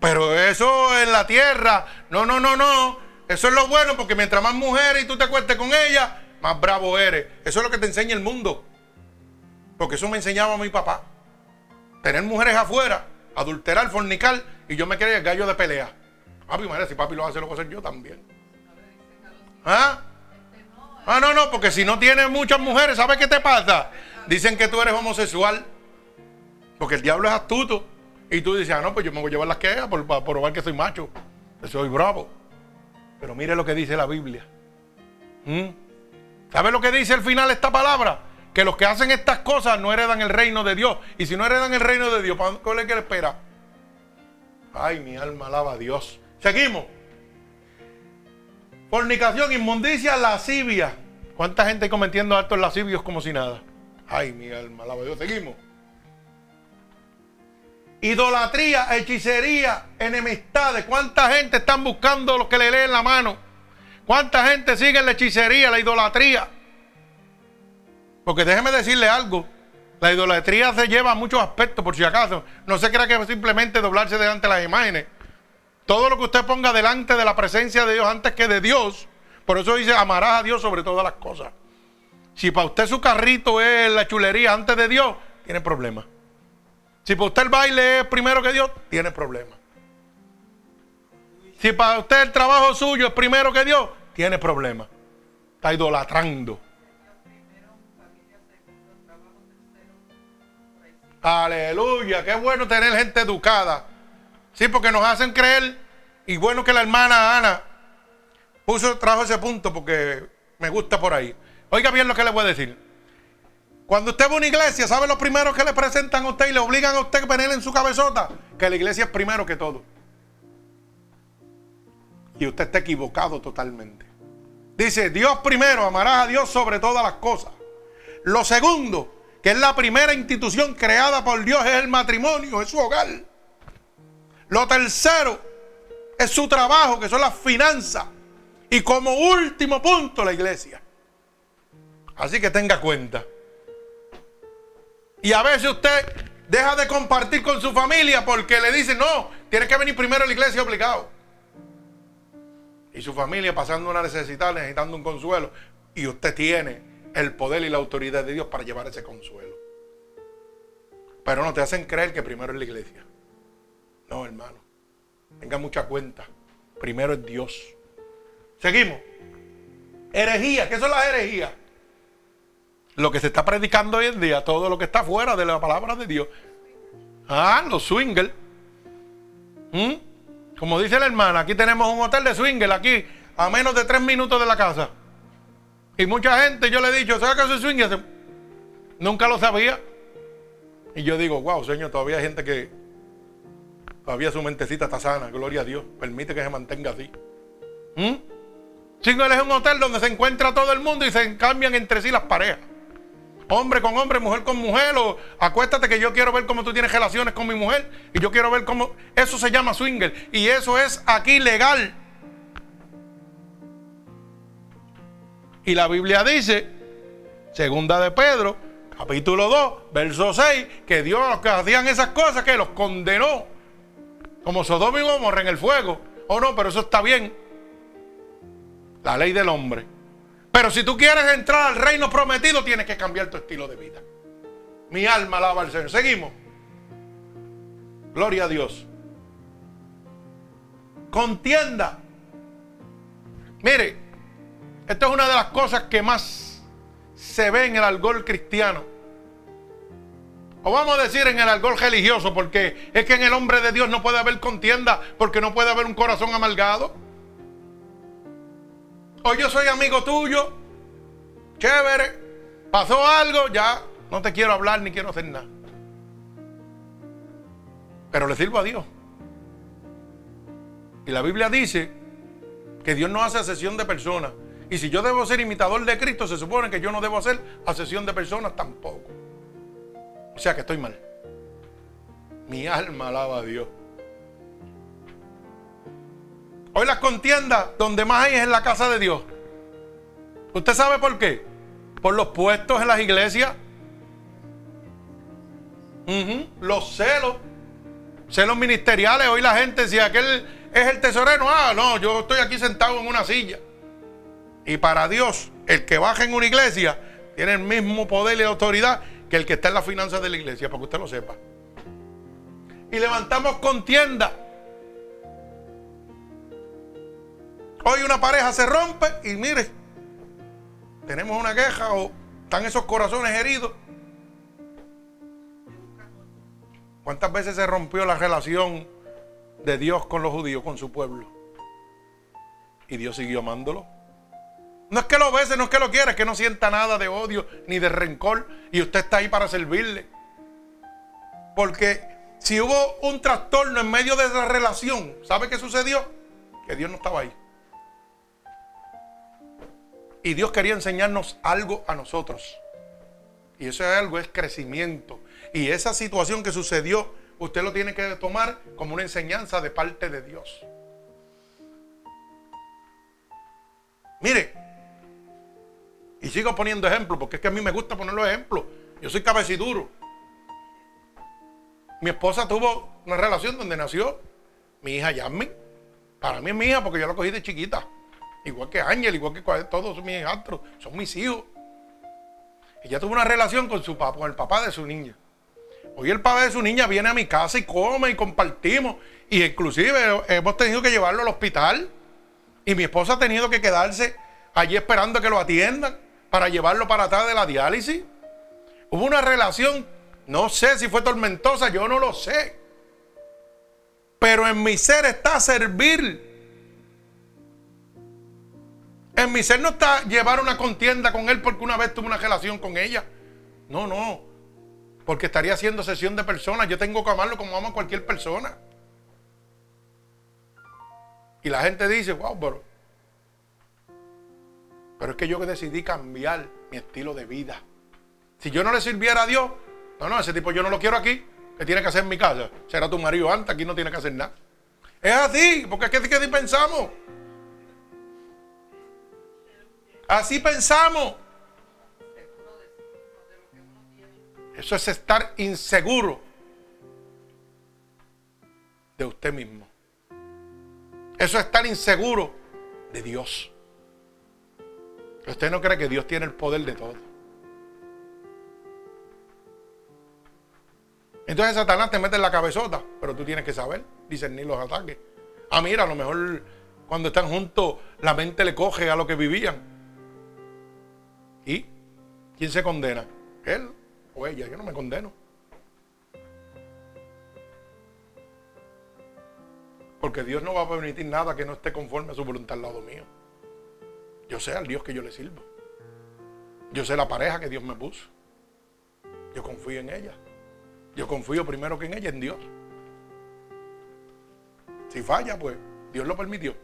Pero eso en la tierra. No, no, no, no. Eso es lo bueno porque mientras más mujeres y tú te acuestes con ella, más bravo eres. Eso es lo que te enseña el mundo. Porque eso me enseñaba mi papá. Tener mujeres afuera, adulterar, fornicar, y yo me creía el gallo de pelea. Papi, madre, si papi lo hace, lo voy a hacer yo también. ¿Ah? Ah, no, no, porque si no tienes muchas mujeres, ¿sabes qué te pasa? Dicen que tú eres homosexual. Porque el diablo es astuto. Y tú dices, ah, no, pues yo me voy a llevar las quejas por, por probar que soy macho. Que soy bravo. Pero mire lo que dice la Biblia. ¿Mm? ¿Sabe lo que dice al final esta palabra? Que los que hacen estas cosas no heredan el reino de Dios. Y si no heredan el reino de Dios, ¿para qué le espera? Ay, mi alma alaba a Dios. Seguimos. Fornicación, inmundicia, lascivia. ¿Cuánta gente cometiendo actos lascivios como si nada? Ay, mi alma alaba a Dios. Seguimos. Idolatría, hechicería, enemistades. ¿Cuánta gente están buscando los que le leen la mano? ¿Cuánta gente sigue la hechicería, la idolatría? Porque déjeme decirle algo. La idolatría se lleva a muchos aspectos, por si acaso. No se crea que simplemente doblarse delante de las imágenes. Todo lo que usted ponga delante de la presencia de Dios antes que de Dios. Por eso dice, amarás a Dios sobre todas las cosas. Si para usted su carrito es la chulería antes de Dios, tiene problemas. Si para usted el baile es primero que Dios, tiene problemas. Si para usted el trabajo suyo es primero que Dios, tiene problemas. Está idolatrando. Aleluya, qué bueno tener gente educada. Sí, porque nos hacen creer. Y bueno que la hermana Ana puso, trajo ese punto porque me gusta por ahí. Oiga bien lo que le voy a decir. Cuando usted va a una iglesia, ¿sabe lo primero que le presentan a usted y le obligan a usted a poner en su cabezota? Que la iglesia es primero que todo. Y usted está equivocado totalmente. Dice, Dios primero, amarás a Dios sobre todas las cosas. Lo segundo, que es la primera institución creada por Dios, es el matrimonio, es su hogar. Lo tercero es su trabajo, que son las finanzas. Y como último punto, la iglesia. Así que tenga cuenta. Y a veces usted deja de compartir con su familia porque le dicen, no, tienes que venir primero a la iglesia obligado. Y su familia pasando una necesidad, necesitando un consuelo. Y usted tiene el poder y la autoridad de Dios para llevar ese consuelo. Pero no te hacen creer que primero es la iglesia. No, hermano. Tenga mucha cuenta. Primero es Dios. Seguimos. Herejía. ¿Qué son las herejías? Lo que se está predicando hoy en día, todo lo que está fuera de la palabra de Dios. Ah, los swingers. ¿Mm? Como dice la hermana, aquí tenemos un hotel de swingers, aquí a menos de tres minutos de la casa. Y mucha gente, yo le he dicho, ¿sabes qué es swing? Nunca lo sabía. Y yo digo, wow, Señor, todavía hay gente que todavía su mentecita está sana, gloria a Dios. Permite que se mantenga así. ¿Mm? Es un hotel donde se encuentra todo el mundo y se cambian entre sí las parejas. Hombre con hombre, mujer con mujer, o acuéstate que yo quiero ver cómo tú tienes relaciones con mi mujer y yo quiero ver cómo. Eso se llama swinger y eso es aquí legal. Y la Biblia dice, segunda de Pedro, capítulo 2, verso 6, que Dios los que hacían esas cosas, que los condenó. Como Sodoma y Gomorra en el fuego. O oh, no, pero eso está bien. La ley del hombre. Pero si tú quieres entrar al reino prometido, tienes que cambiar tu estilo de vida. Mi alma alaba al Señor. Seguimos. Gloria a Dios. Contienda. Mire, esta es una de las cosas que más se ve en el alcohol cristiano. O vamos a decir en el alcohol religioso, porque es que en el hombre de Dios no puede haber contienda, porque no puede haber un corazón amargado. O yo soy amigo tuyo, chévere, pasó algo, ya no te quiero hablar ni quiero hacer nada. Pero le sirvo a Dios. Y la Biblia dice que Dios no hace sesión de personas. Y si yo debo ser imitador de Cristo, se supone que yo no debo hacer asesión de personas tampoco. O sea que estoy mal. Mi alma alaba a Dios. Hoy las contiendas donde más hay es en la casa de Dios. ¿Usted sabe por qué? Por los puestos en las iglesias. Los celos. Celos ministeriales. Hoy la gente, si aquel es el tesorero, ah, no, yo estoy aquí sentado en una silla. Y para Dios, el que baja en una iglesia tiene el mismo poder y autoridad que el que está en las finanzas de la iglesia, para que usted lo sepa. Y levantamos contienda. Hoy una pareja se rompe y mire, tenemos una queja o están esos corazones heridos. ¿Cuántas veces se rompió la relación de Dios con los judíos, con su pueblo? Y Dios siguió amándolo. No es que lo bese, no es que lo quiera, es que no sienta nada de odio ni de rencor. Y usted está ahí para servirle. Porque si hubo un trastorno en medio de esa relación, ¿sabe qué sucedió? Que Dios no estaba ahí. Y Dios quería enseñarnos algo a nosotros. Y ese algo es crecimiento. Y esa situación que sucedió, usted lo tiene que tomar como una enseñanza de parte de Dios. Mire, y sigo poniendo ejemplos, porque es que a mí me gusta poner los ejemplos. Yo soy cabeciduro. Mi esposa tuvo una relación donde nació mi hija Yasmin. Para mí es mi hija porque yo la cogí de chiquita. Igual que Ángel, igual que todos mis hijastros. Son mis hijos. Ella tuvo una relación con su papá, con el papá de su niña. Hoy el papá de su niña viene a mi casa y come y compartimos. Y inclusive hemos tenido que llevarlo al hospital. Y mi esposa ha tenido que quedarse allí esperando que lo atiendan para llevarlo para atrás de la diálisis. Hubo una relación, no sé si fue tormentosa, yo no lo sé. Pero en mi ser está servir. En mi ser no está llevar una contienda con él porque una vez tuve una relación con ella. No, no. Porque estaría haciendo sesión de personas. Yo tengo que amarlo como amo a cualquier persona. Y la gente dice, wow, pero pero es que yo decidí cambiar mi estilo de vida. Si yo no le sirviera a Dios, no, no, ese tipo yo no lo quiero aquí. ¿Qué tiene que hacer en mi casa? Será tu marido antes, aquí no tiene que hacer nada. Es así, porque es que así pensamos. Así pensamos. Eso es estar inseguro de usted mismo. Eso es estar inseguro de Dios. Usted no cree que Dios tiene el poder de todo. Entonces Satanás te mete en la cabezota, pero tú tienes que saber discernir los ataques. Ah, mira, a lo mejor cuando están juntos la mente le coge a lo que vivían. ¿Y quién se condena? ¿Él o ella? Yo no me condeno. Porque Dios no va a permitir nada que no esté conforme a su voluntad al lado mío. Yo sé al Dios que yo le sirvo. Yo sé la pareja que Dios me puso. Yo confío en ella. Yo confío primero que en ella, en Dios. Si falla, pues Dios lo permitió.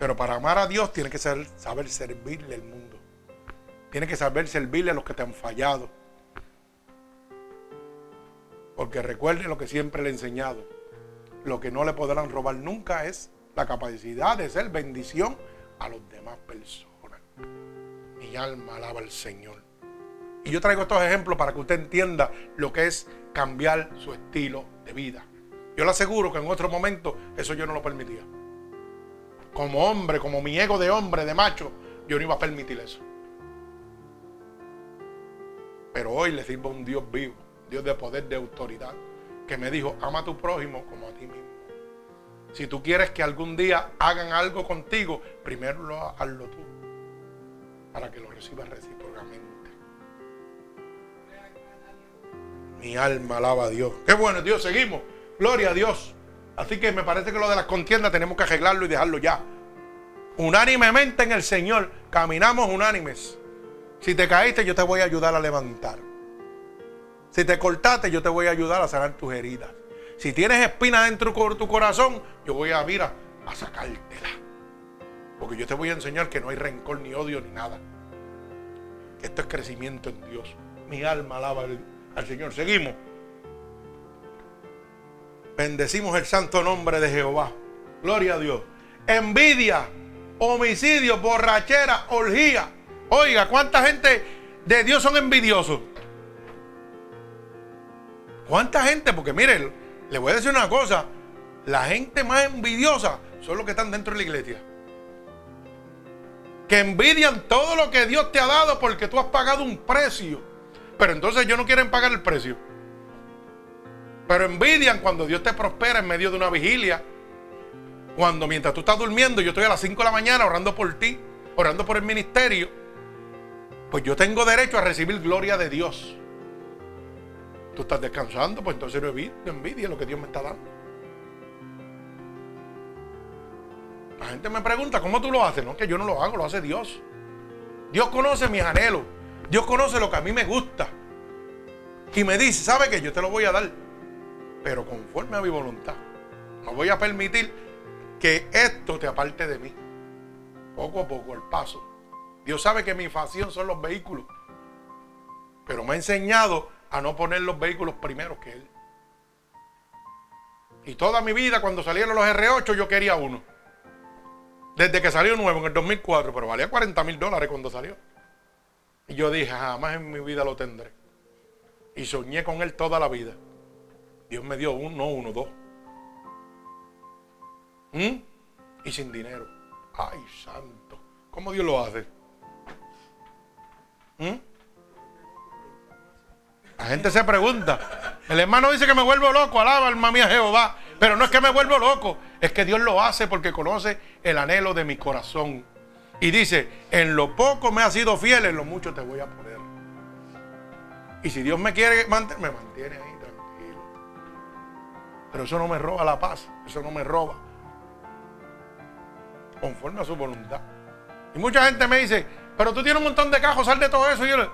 Pero para amar a Dios tiene que saber servirle al mundo. Tiene que saber servirle a los que te han fallado. Porque recuerde lo que siempre le he enseñado. Lo que no le podrán robar nunca es la capacidad de ser bendición a las demás personas. Mi alma alaba al Señor. Y yo traigo estos ejemplos para que usted entienda lo que es cambiar su estilo de vida. Yo le aseguro que en otro momento eso yo no lo permitía. Como hombre, como mi ego de hombre, de macho, yo no iba a permitir eso. Pero hoy le sirvo a un Dios vivo, Dios de poder, de autoridad, que me dijo, ama a tu prójimo como a ti mismo. Si tú quieres que algún día hagan algo contigo, primero lo hazlo tú. Para que lo recibas recíprocamente. Mi alma alaba a Dios. Qué bueno, Dios, seguimos. Gloria a Dios. Así que me parece que lo de las contiendas tenemos que arreglarlo y dejarlo ya. Unánimemente en el Señor. Caminamos unánimes. Si te caíste, yo te voy a ayudar a levantar. Si te cortaste, yo te voy a ayudar a sanar tus heridas. Si tienes espina dentro de tu corazón, yo voy a, mira, a sacártela. Porque yo te voy a enseñar que no hay rencor, ni odio, ni nada. Esto es crecimiento en Dios. Mi alma alaba al, Señor. Seguimos. Bendecimos el santo nombre de Jehová. Gloria a Dios. Envidia, homicidio, borrachera, orgía. Oiga, ¿cuánta gente de Dios son envidiosos? ¿Cuánta gente? Porque miren, le voy a decir una cosa. La gente más envidiosa son los que están dentro de la iglesia. que envidian todo lo que Dios te ha dado porque tú has pagado un precio. Pero entonces ellos no quieren pagar el precio. Pero envidian cuando Dios te prospera en medio de una vigilia. Cuando mientras tú estás durmiendo, yo estoy a las 5 de la mañana orando por ti, orando por el ministerio. Pues yo tengo derecho a recibir gloria de Dios. Tú estás descansando, pues entonces no envidia lo que Dios me está dando. La gente me pregunta, ¿cómo tú lo haces? No, que yo no lo hago, lo hace Dios. Dios conoce mis anhelos. Dios conoce lo que a mí me gusta. Y me dice, ¿sabe qué? Yo te lo voy a dar. Pero conforme a mi voluntad. No voy a permitir que esto te aparte de mí. Poco a poco, el paso. Dios sabe que mi facción son los vehículos. Pero me ha enseñado a no poner los vehículos primeros que Él. Y toda mi vida, cuando salieron los R8, yo quería uno. Desde que salió nuevo en el 2004, pero valía 40 mil dólares cuando salió. Y yo dije, jamás en mi vida lo tendré. Y soñé con él toda la vida. Dios me dio uno, no uno, dos. ¿Mm? Y sin dinero. Ay, santo. ¿Cómo Dios lo hace? ¿Mm? La gente se pregunta. El hermano dice que me vuelvo loco. Alaba alma mía Jehová. Pero no es que me vuelvo loco, es que Dios lo hace porque conoce el anhelo de mi corazón. Y dice, en lo poco me has sido fiel, en lo mucho te voy a poner. Y si Dios me quiere mantener, me mantiene ahí. Pero eso no me roba la paz, eso no me roba. Conforme a su voluntad. Y mucha gente me dice, pero tú tienes un montón de cajos, sal de todo eso. Y yo le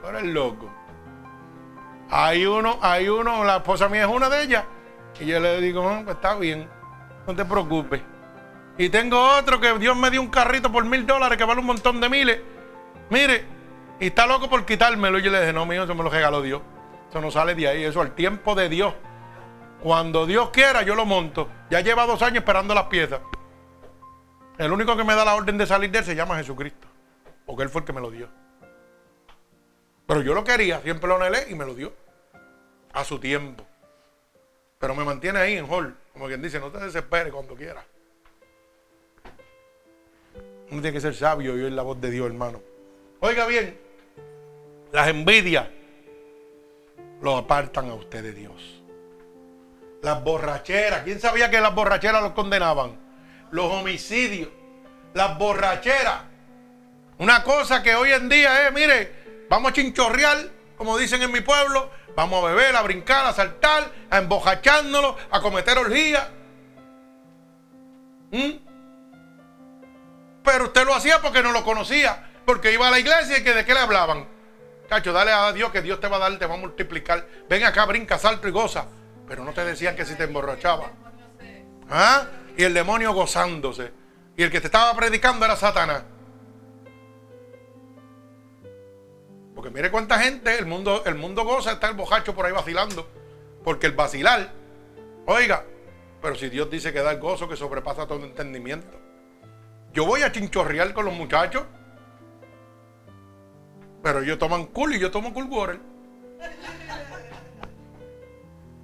tú eres loco. Hay uno, hay uno, la esposa mía es una de ellas y yo le digo, no, pues está bien, no te preocupes. Y tengo otro que Dios me dio un carrito por mil dólares que vale un montón de miles. Mire, y está loco por quitármelo. Y yo le dije, no, mío, eso me lo regaló Dios. Eso no sale de ahí, eso al tiempo de Dios. Cuando Dios quiera, yo lo monto. Ya lleva dos años esperando las piezas. El único que me da la orden de salir de él se llama Jesucristo. Porque él fue el que me lo dio. Pero yo lo quería, siempre lo anhelé y me lo dio. A su tiempo. Pero me mantiene ahí en hall. Como quien dice, no te desesperes cuando quieras. Uno tiene que ser sabio y oír la voz de Dios, hermano. Oiga bien, las envidias lo apartan a usted de Dios. Las borracheras, ¿quién sabía que las borracheras los condenaban? Los homicidios, las borracheras. Una cosa que hoy en día es, mire, vamos a chinchorrear, como dicen en mi pueblo, Vamos a beber, a brincar, a saltar, a embojachándonos, a cometer orgías. ¿Mm? Pero usted lo hacía porque no lo conocía, porque iba a la iglesia y que de qué le hablaban. Cacho, dale a Dios que Dios te va a dar, te va a multiplicar. Ven acá, brinca, salta y goza. Pero no te decían que si te emborrachaba. ¿Ah? Y el demonio gozándose. Y el que te estaba predicando era Satanás. Porque mire cuánta gente, el mundo, el mundo goza está el bojacho por ahí vacilando. Porque el vacilar, oiga, pero si Dios dice que da el gozo que sobrepasa todo entendimiento. Yo voy a chinchorrear con los muchachos. Pero ellos toman cool y yo tomo cool water.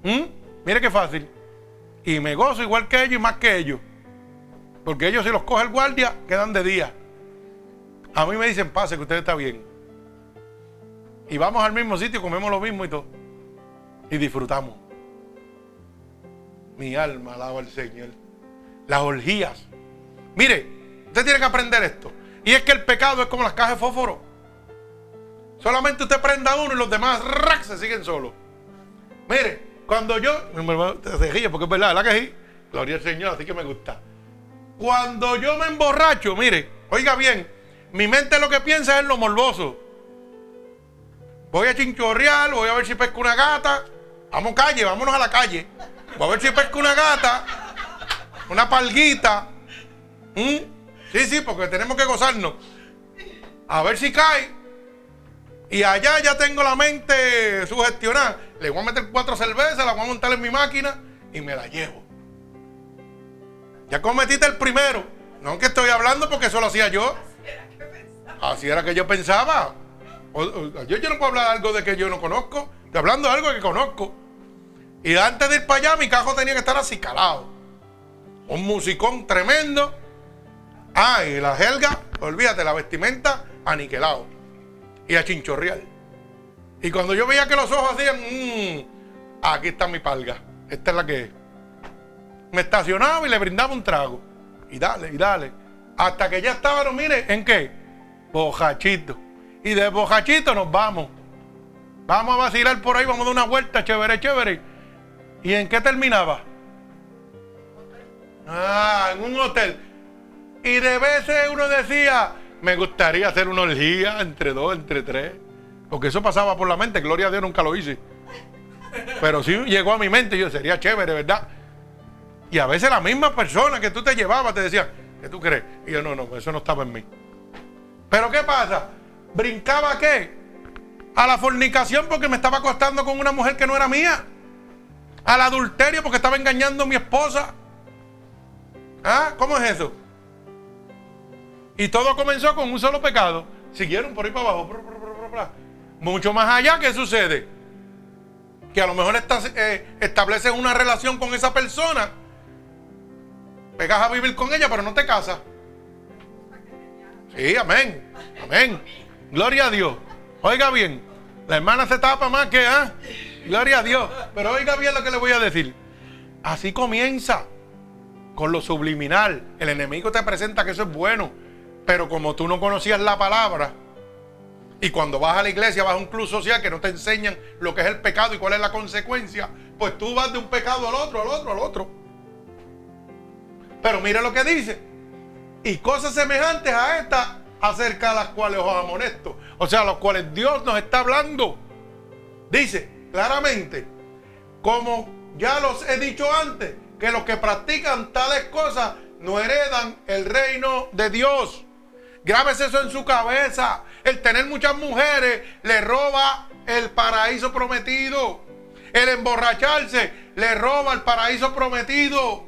¿Mm? Mire qué fácil. Y me gozo igual que ellos y más que ellos. Porque ellos si los coge el guardia, quedan de día. A mí me dicen, pase, que usted está bien. Y vamos al mismo sitio, comemos lo mismo y todo. Y disfrutamos. Mi alma alaba al Señor. Las orgías. Mire, usted tiene que aprender esto. Y es que el pecado es como las cajas de fósforo. Solamente usted prenda uno y los demás ¡rac! se siguen solos. Mire, cuando yo. Se ríe porque es verdad, ¿verdad que sí? Gloria al Señor, así que me gusta. Cuando yo me emborracho, mire, oiga bien, mi mente lo que piensa es lo morboso. Voy a chinchorrear, voy a ver si pesco una gata. Vamos calle, vámonos a la calle. Voy a ver si pesco una gata, una palguita. ¿Mm? Sí, sí, porque tenemos que gozarnos. A ver si cae. Y allá ya tengo la mente sugestionada. Le voy a meter cuatro cervezas, la voy a montar en mi máquina y me la llevo. Ya cometiste el primero. No que estoy hablando porque eso lo hacía yo. Así era que yo pensaba yo, yo no puedo hablar de algo de que yo no conozco. Estoy hablando de algo que conozco. Y antes de ir para allá, mi cajo tenía que estar así calado. Un musicón tremendo. Ah, y la helga, olvídate, la vestimenta aniquilado. Y a chinchorreal. Y cuando yo veía que los ojos hacían, mmm, aquí está mi palga. Esta es la que es. Me estacionaba y le brindaba un trago. Y dale, y dale. Hasta que ya estábamos, mire, ¿en qué? Bojachito. Y de bojachito nos vamos. Vamos a vacilar por ahí, vamos a dar una vuelta, chévere, chévere. ¿Y en qué terminaba? Ah, en un hotel. Y de veces uno decía, me gustaría hacer una orgía entre dos, entre tres. Porque eso pasaba por la mente, gloria a Dios nunca lo hice. Pero sí llegó a mi mente y yo sería chévere, ¿verdad? Y a veces la misma persona que tú te llevabas te decía, ¿qué tú crees? Y yo, no, no, eso no estaba en mí. Pero ¿qué pasa? ¿Brincaba qué? A la fornicación porque me estaba acostando con una mujer que no era mía. Al adulterio porque estaba engañando a mi esposa. ¿Ah? ¿Cómo es eso? Y todo comenzó con un solo pecado. Siguieron por ahí para abajo. Mucho más allá, ¿qué sucede? Que a lo mejor eh, estableces una relación con esa persona. Pegas a vivir con ella, pero no te casas. Sí, amén. Amén. Gloria a Dios. Oiga bien, la hermana se tapa más que, ¿ah? Gloria a Dios. Pero oiga bien lo que le voy a decir. Así comienza con lo subliminal. El enemigo te presenta que eso es bueno. Pero como tú no conocías la palabra, y cuando vas a la iglesia, vas a un club social que no te enseñan lo que es el pecado y cuál es la consecuencia, pues tú vas de un pecado al otro, al otro, al otro. Pero mire lo que dice. Y cosas semejantes a esta acerca de las cuales os amonesto. O sea, los cuales Dios nos está hablando. Dice claramente, como ya los he dicho antes, que los que practican tales cosas no heredan el reino de Dios. Grábese eso en su cabeza. El tener muchas mujeres le roba el paraíso prometido. El emborracharse le roba el paraíso prometido.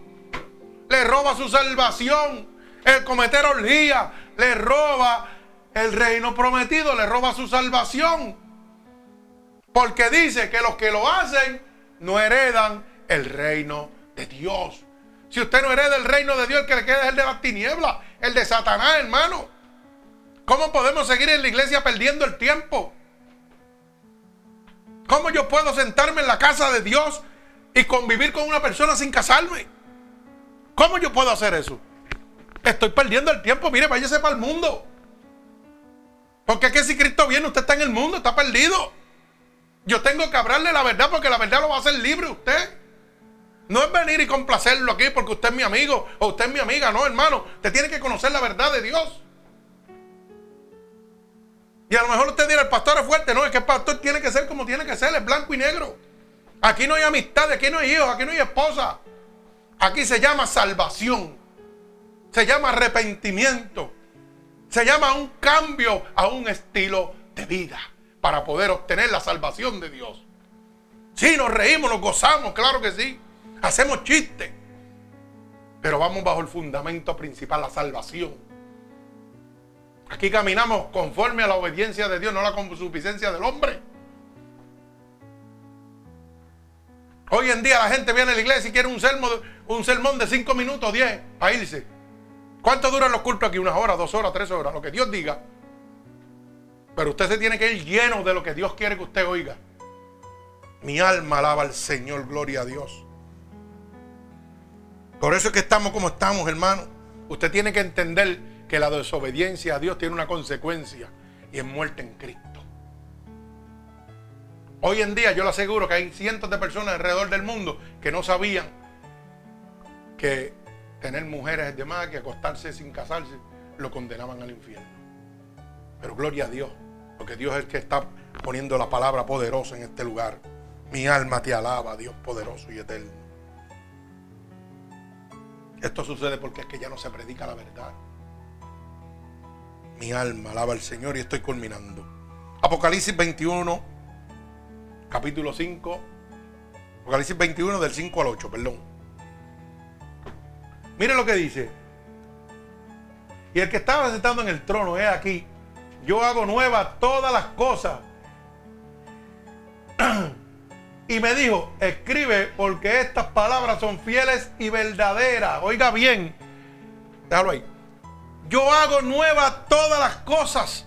Le roba su salvación. El cometer orgía le roba el reino prometido, le roba su salvación. Porque dice que los que lo hacen no heredan el reino de Dios. Si usted no hereda el reino de Dios, el que le queda es el de las tinieblas, el de Satanás, hermano. ¿Cómo podemos seguir en la iglesia perdiendo el tiempo? ¿Cómo yo puedo sentarme en la casa de Dios y convivir con una persona sin casarme? ¿Cómo yo puedo hacer eso? Estoy perdiendo el tiempo. Mire, váyase para el mundo. Porque es que si Cristo viene, usted está en el mundo, está perdido. Yo tengo que hablarle la verdad porque la verdad lo va a hacer libre usted. No es venir y complacerlo aquí porque usted es mi amigo o usted es mi amiga. No, hermano. Usted tiene que conocer la verdad de Dios. Y a lo mejor usted dirá, el pastor es fuerte. No, es que el pastor tiene que ser como tiene que ser, es blanco y negro. Aquí no hay amistad, aquí no hay hijos, aquí no hay esposa. Aquí se llama salvación. Se llama arrepentimiento. Se llama un cambio a un estilo de vida para poder obtener la salvación de Dios. Sí, nos reímos, nos gozamos, claro que sí. Hacemos chistes. Pero vamos bajo el fundamento principal, la salvación. Aquí caminamos conforme a la obediencia de Dios, no a la consuficiencia del hombre. Hoy en día la gente viene a la iglesia y quiere un un sermón de 5 minutos, 10, para irse. ¿Cuánto duran los cultos aquí? ¿Unas horas, dos horas, tres horas? Lo que Dios diga. Pero usted se tiene que ir lleno de lo que Dios quiere que usted oiga. Mi alma alaba al Señor, gloria a Dios. Por eso es que estamos como estamos, hermano. Usted tiene que entender que la desobediencia a Dios tiene una consecuencia y es muerte en Cristo. Hoy en día yo le aseguro que hay cientos de personas alrededor del mundo que no sabían que tener mujeres es de más, que acostarse sin casarse lo condenaban al infierno. Pero gloria a Dios, porque Dios es el que está poniendo la palabra poderosa en este lugar. Mi alma te alaba, Dios poderoso y eterno. Esto sucede porque es que ya no se predica la verdad. Mi alma alaba al Señor y estoy culminando. Apocalipsis 21, capítulo 5. Apocalipsis 21 del 5 al 8, perdón. Mire lo que dice. Y el que estaba sentado en el trono es aquí. Yo hago nuevas todas las cosas. y me dijo, escribe porque estas palabras son fieles y verdaderas. Oiga bien. Déjalo ahí. Yo hago nuevas todas las cosas.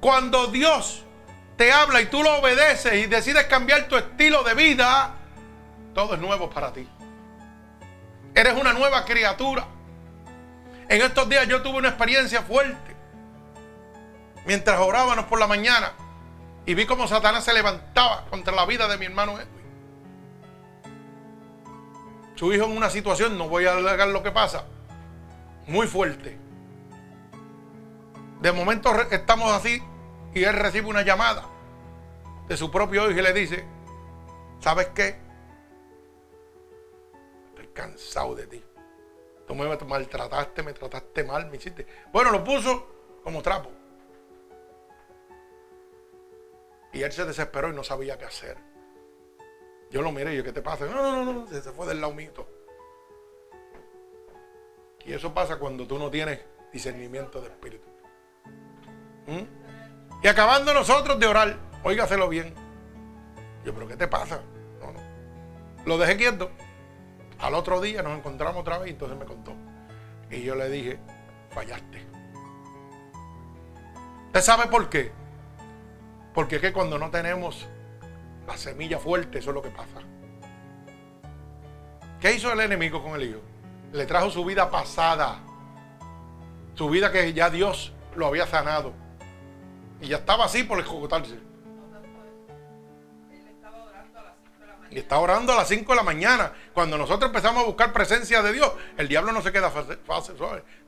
Cuando Dios te habla y tú lo obedeces y decides cambiar tu estilo de vida, todo es nuevo para ti. Eres una nueva criatura. En estos días yo tuve una experiencia fuerte. Mientras orábamos por la mañana y vi cómo Satanás se levantaba contra la vida de mi hermano Edwin. Su hijo en una situación, no voy a alargar lo que pasa, muy fuerte. De momento estamos así y él recibe una llamada de su propio hijo y le dice, ¿sabes qué? Estoy cansado de ti. Tú me maltrataste, me trataste mal, me hiciste. Bueno, lo puso como trapo. Y él se desesperó y no sabía qué hacer. Yo lo miré y yo, ¿qué te pasa? No, no, no, no, se fue del lado Y eso pasa cuando tú no tienes discernimiento de espíritu. Y acabando nosotros de orar, óigaselo bien. Yo, ¿pero qué te pasa? No, no. Lo dejé quieto. Al otro día nos encontramos otra vez y entonces me contó. Y yo le dije, fallaste. ¿Usted sabe por qué? Porque es que cuando no tenemos la semilla fuerte, eso es lo que pasa. ¿Qué hizo el enemigo con el hijo? Le trajo su vida pasada. Su vida que ya Dios lo había sanado. Y ya estaba así por ejecutarse. Y está orando a las 5 de la mañana. Cuando nosotros empezamos a buscar presencia de Dios, el diablo no se queda fácil.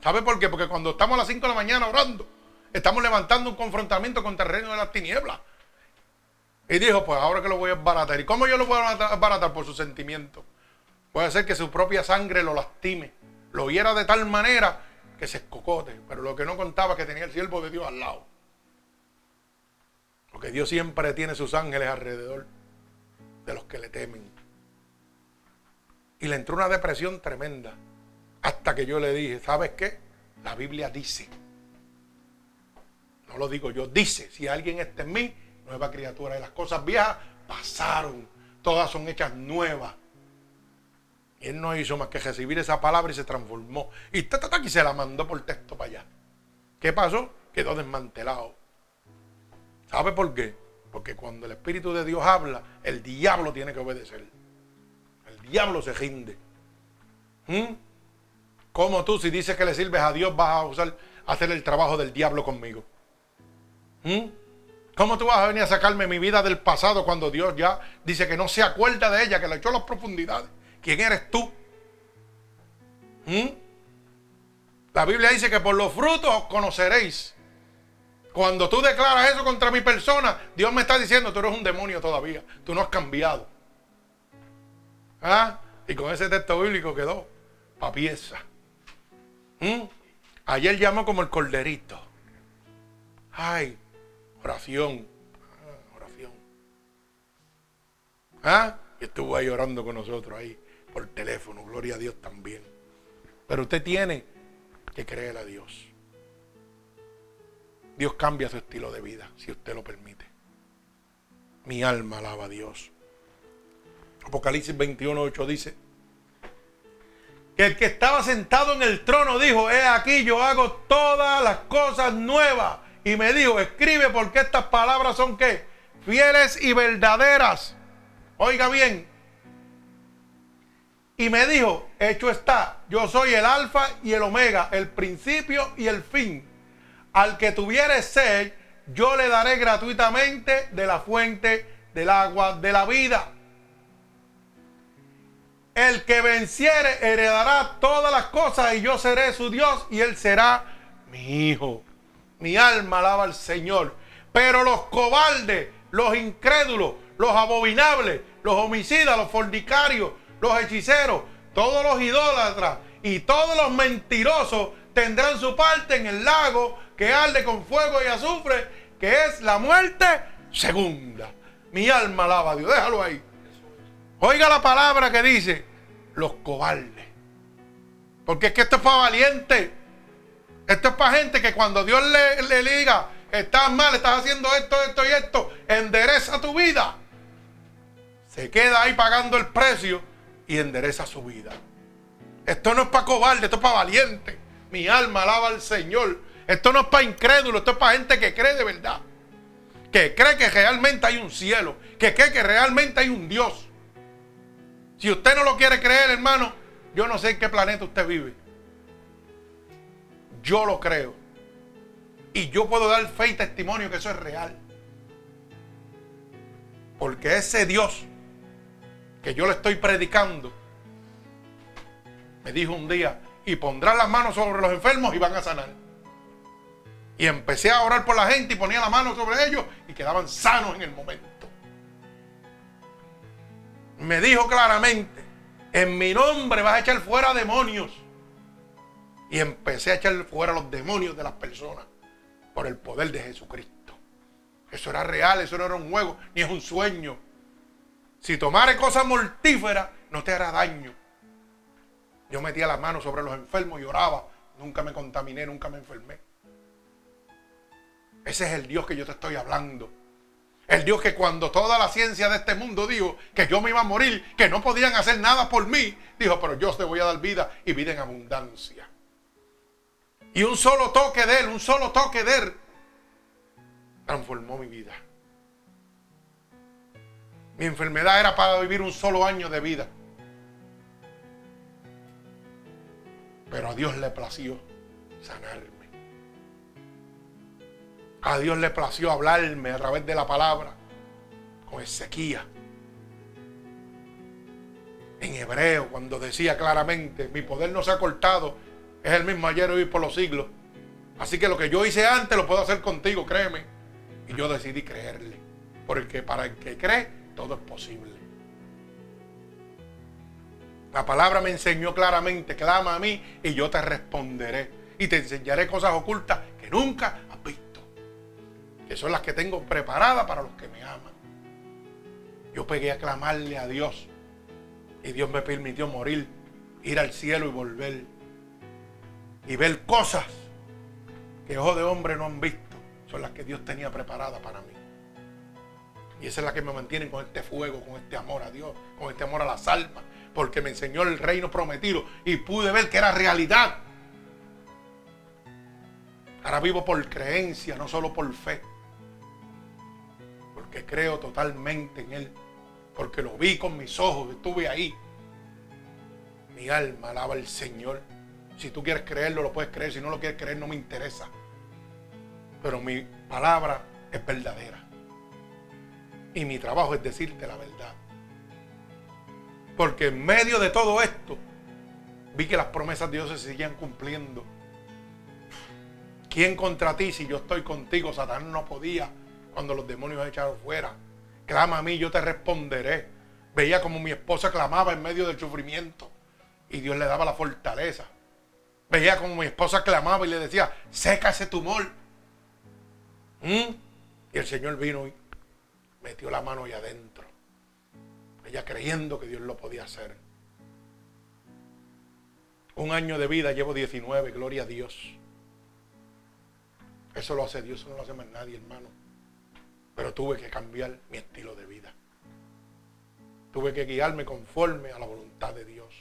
¿Sabe por qué? Porque cuando estamos a las 5 de la mañana orando, estamos levantando un confrontamiento con el reino de las tinieblas. Y dijo, pues ahora que lo voy a baratar. ¿Y cómo yo lo voy a baratar? Por su sentimiento. Puede ser que su propia sangre lo lastime. Lo hiera de tal manera que se escocote. Pero lo que no contaba es que tenía el siervo de Dios al lado. Porque Dios siempre tiene sus ángeles alrededor de los que le temen. Y le entró una depresión tremenda. Hasta que yo le dije, ¿sabes qué? La Biblia dice. No lo digo yo, dice, si alguien está en mí, nueva criatura. Y las cosas viejas pasaron. Todas son hechas nuevas. Y él no hizo más que recibir esa palabra y se transformó. Y, ta, y se la mandó por texto para allá. ¿Qué pasó? Quedó desmantelado. ¿Sabe por qué? Porque cuando el Espíritu de Dios habla, el diablo tiene que obedecer. El diablo se rinde. ¿Mm? Como tú, si dices que le sirves a Dios, vas a usar, hacer el trabajo del diablo conmigo? ¿Mm? ¿Cómo tú vas a venir a sacarme mi vida del pasado cuando Dios ya dice que no se acuerda de ella, que la echó a las profundidades? ¿Quién eres tú? ¿Mm? La Biblia dice que por los frutos os conoceréis. Cuando tú declaras eso contra mi persona, Dios me está diciendo, tú eres un demonio todavía, tú no has cambiado. ¿Ah? Y con ese texto bíblico quedó pa' pieza. ¿Mm? Ayer llamó como el corderito. Ay, Oración. Ah, oración. ¿Ah? estuvo ahí orando con nosotros ahí por teléfono. Gloria a Dios también. Pero usted tiene que creer a Dios. Dios cambia su estilo de vida, si usted lo permite. Mi alma alaba a Dios. Apocalipsis 21, 8 dice que el que estaba sentado en el trono dijo, he aquí yo hago todas las cosas nuevas y me dijo, escribe porque estas palabras son qué? Fieles y verdaderas. Oiga bien. Y me dijo, hecho está, yo soy el alfa y el omega, el principio y el fin. Al que tuviere sed, yo le daré gratuitamente de la fuente del agua de la vida. El que venciere heredará todas las cosas y yo seré su Dios y él será mi hijo. Mi alma alaba al Señor. Pero los cobardes, los incrédulos, los abominables, los homicidas, los fornicarios, los hechiceros, todos los idólatras y todos los mentirosos tendrán su parte en el lago que arde con fuego y azufre, que es la muerte segunda. Mi alma alaba a Dios. Déjalo ahí. Oiga la palabra que dice los cobardes. Porque es que esto es para valientes. Esto es para gente que cuando Dios le, diga, estás mal, estás haciendo esto, esto y esto, endereza tu vida. Se queda ahí pagando el precio y endereza su vida. Esto no es para cobarde, esto es para valiente. Mi alma alaba al Señor. Esto no es para incrédulos, esto es para gente que cree de verdad. Que cree que realmente hay un cielo. Que cree que realmente hay un Dios. Si usted no lo quiere creer, hermano, yo no sé en qué planeta usted vive. Yo lo creo. Y yo puedo dar fe y testimonio que eso es real. Porque ese Dios que yo le estoy predicando me dijo un día, y pondrá las manos sobre los enfermos y van a sanar. Y empecé a orar por la gente y ponía la mano sobre ellos y quedaban sanos en el momento. Me dijo claramente, en mi nombre vas a echar fuera demonios. Y empecé a echar fuera los demonios de las personas por el poder de Jesucristo. Eso era real, eso no era un juego, ni es un sueño. Si tomare cosas mortíferas, no te hará daño. Yo metía las manos sobre los enfermos y oraba. Nunca me contaminé, nunca me enfermé. Ese es el Dios que yo te estoy hablando. El Dios que cuando toda la ciencia de este mundo dijo que yo me iba a morir, que no podían hacer nada por mí, dijo, pero yo te voy a dar vida y vida en abundancia. Y un solo toque de Él, un solo toque de Él, transformó mi vida. Mi enfermedad era para vivir un solo año de vida. Pero a Dios le plació sanarme. A Dios le plació hablarme a través de la palabra con sequía. En hebreo, cuando decía claramente, mi poder no se ha cortado, es el mismo ayer, hoy por los siglos. Así que lo que yo hice antes lo puedo hacer contigo, créeme. Y yo decidí creerle. Porque para el que cree, todo es posible. La palabra me enseñó claramente, clama a mí y yo te responderé. Y te enseñaré cosas ocultas que nunca que son las que tengo preparadas para los que me aman. Yo pegué a clamarle a Dios y Dios me permitió morir, ir al cielo y volver y ver cosas que ojos de hombre no han visto, son las que Dios tenía preparadas para mí. Y esa es la que me mantienen con este fuego, con este amor a Dios, con este amor a las almas, porque me enseñó el reino prometido y pude ver que era realidad. Ahora vivo por creencia, no solo por fe creo totalmente en Él, porque lo vi con mis ojos, estuve ahí. Mi alma alaba al Señor. Si tú quieres creerlo, lo puedes creer. Si no lo quieres creer, no me interesa. Pero mi palabra es verdadera. Y mi trabajo es decirte la verdad. Porque en medio de todo esto, vi que las promesas de Dios se seguían cumpliendo. ¿Quién contra ti si yo estoy contigo? Satán no podía cuando los demonios echaron fuera. Clama a mí, yo te responderé. Veía como mi esposa clamaba en medio del sufrimiento y Dios le daba la fortaleza. Veía como mi esposa clamaba y le decía, seca ese tumor. ¿Mm? Y el Señor vino y metió la mano ahí adentro. Ella creyendo que Dios lo podía hacer. Un año de vida, llevo 19, gloria a Dios. Eso lo hace Dios, eso no lo hace más nadie, hermano. Pero tuve que cambiar mi estilo de vida. Tuve que guiarme conforme a la voluntad de Dios.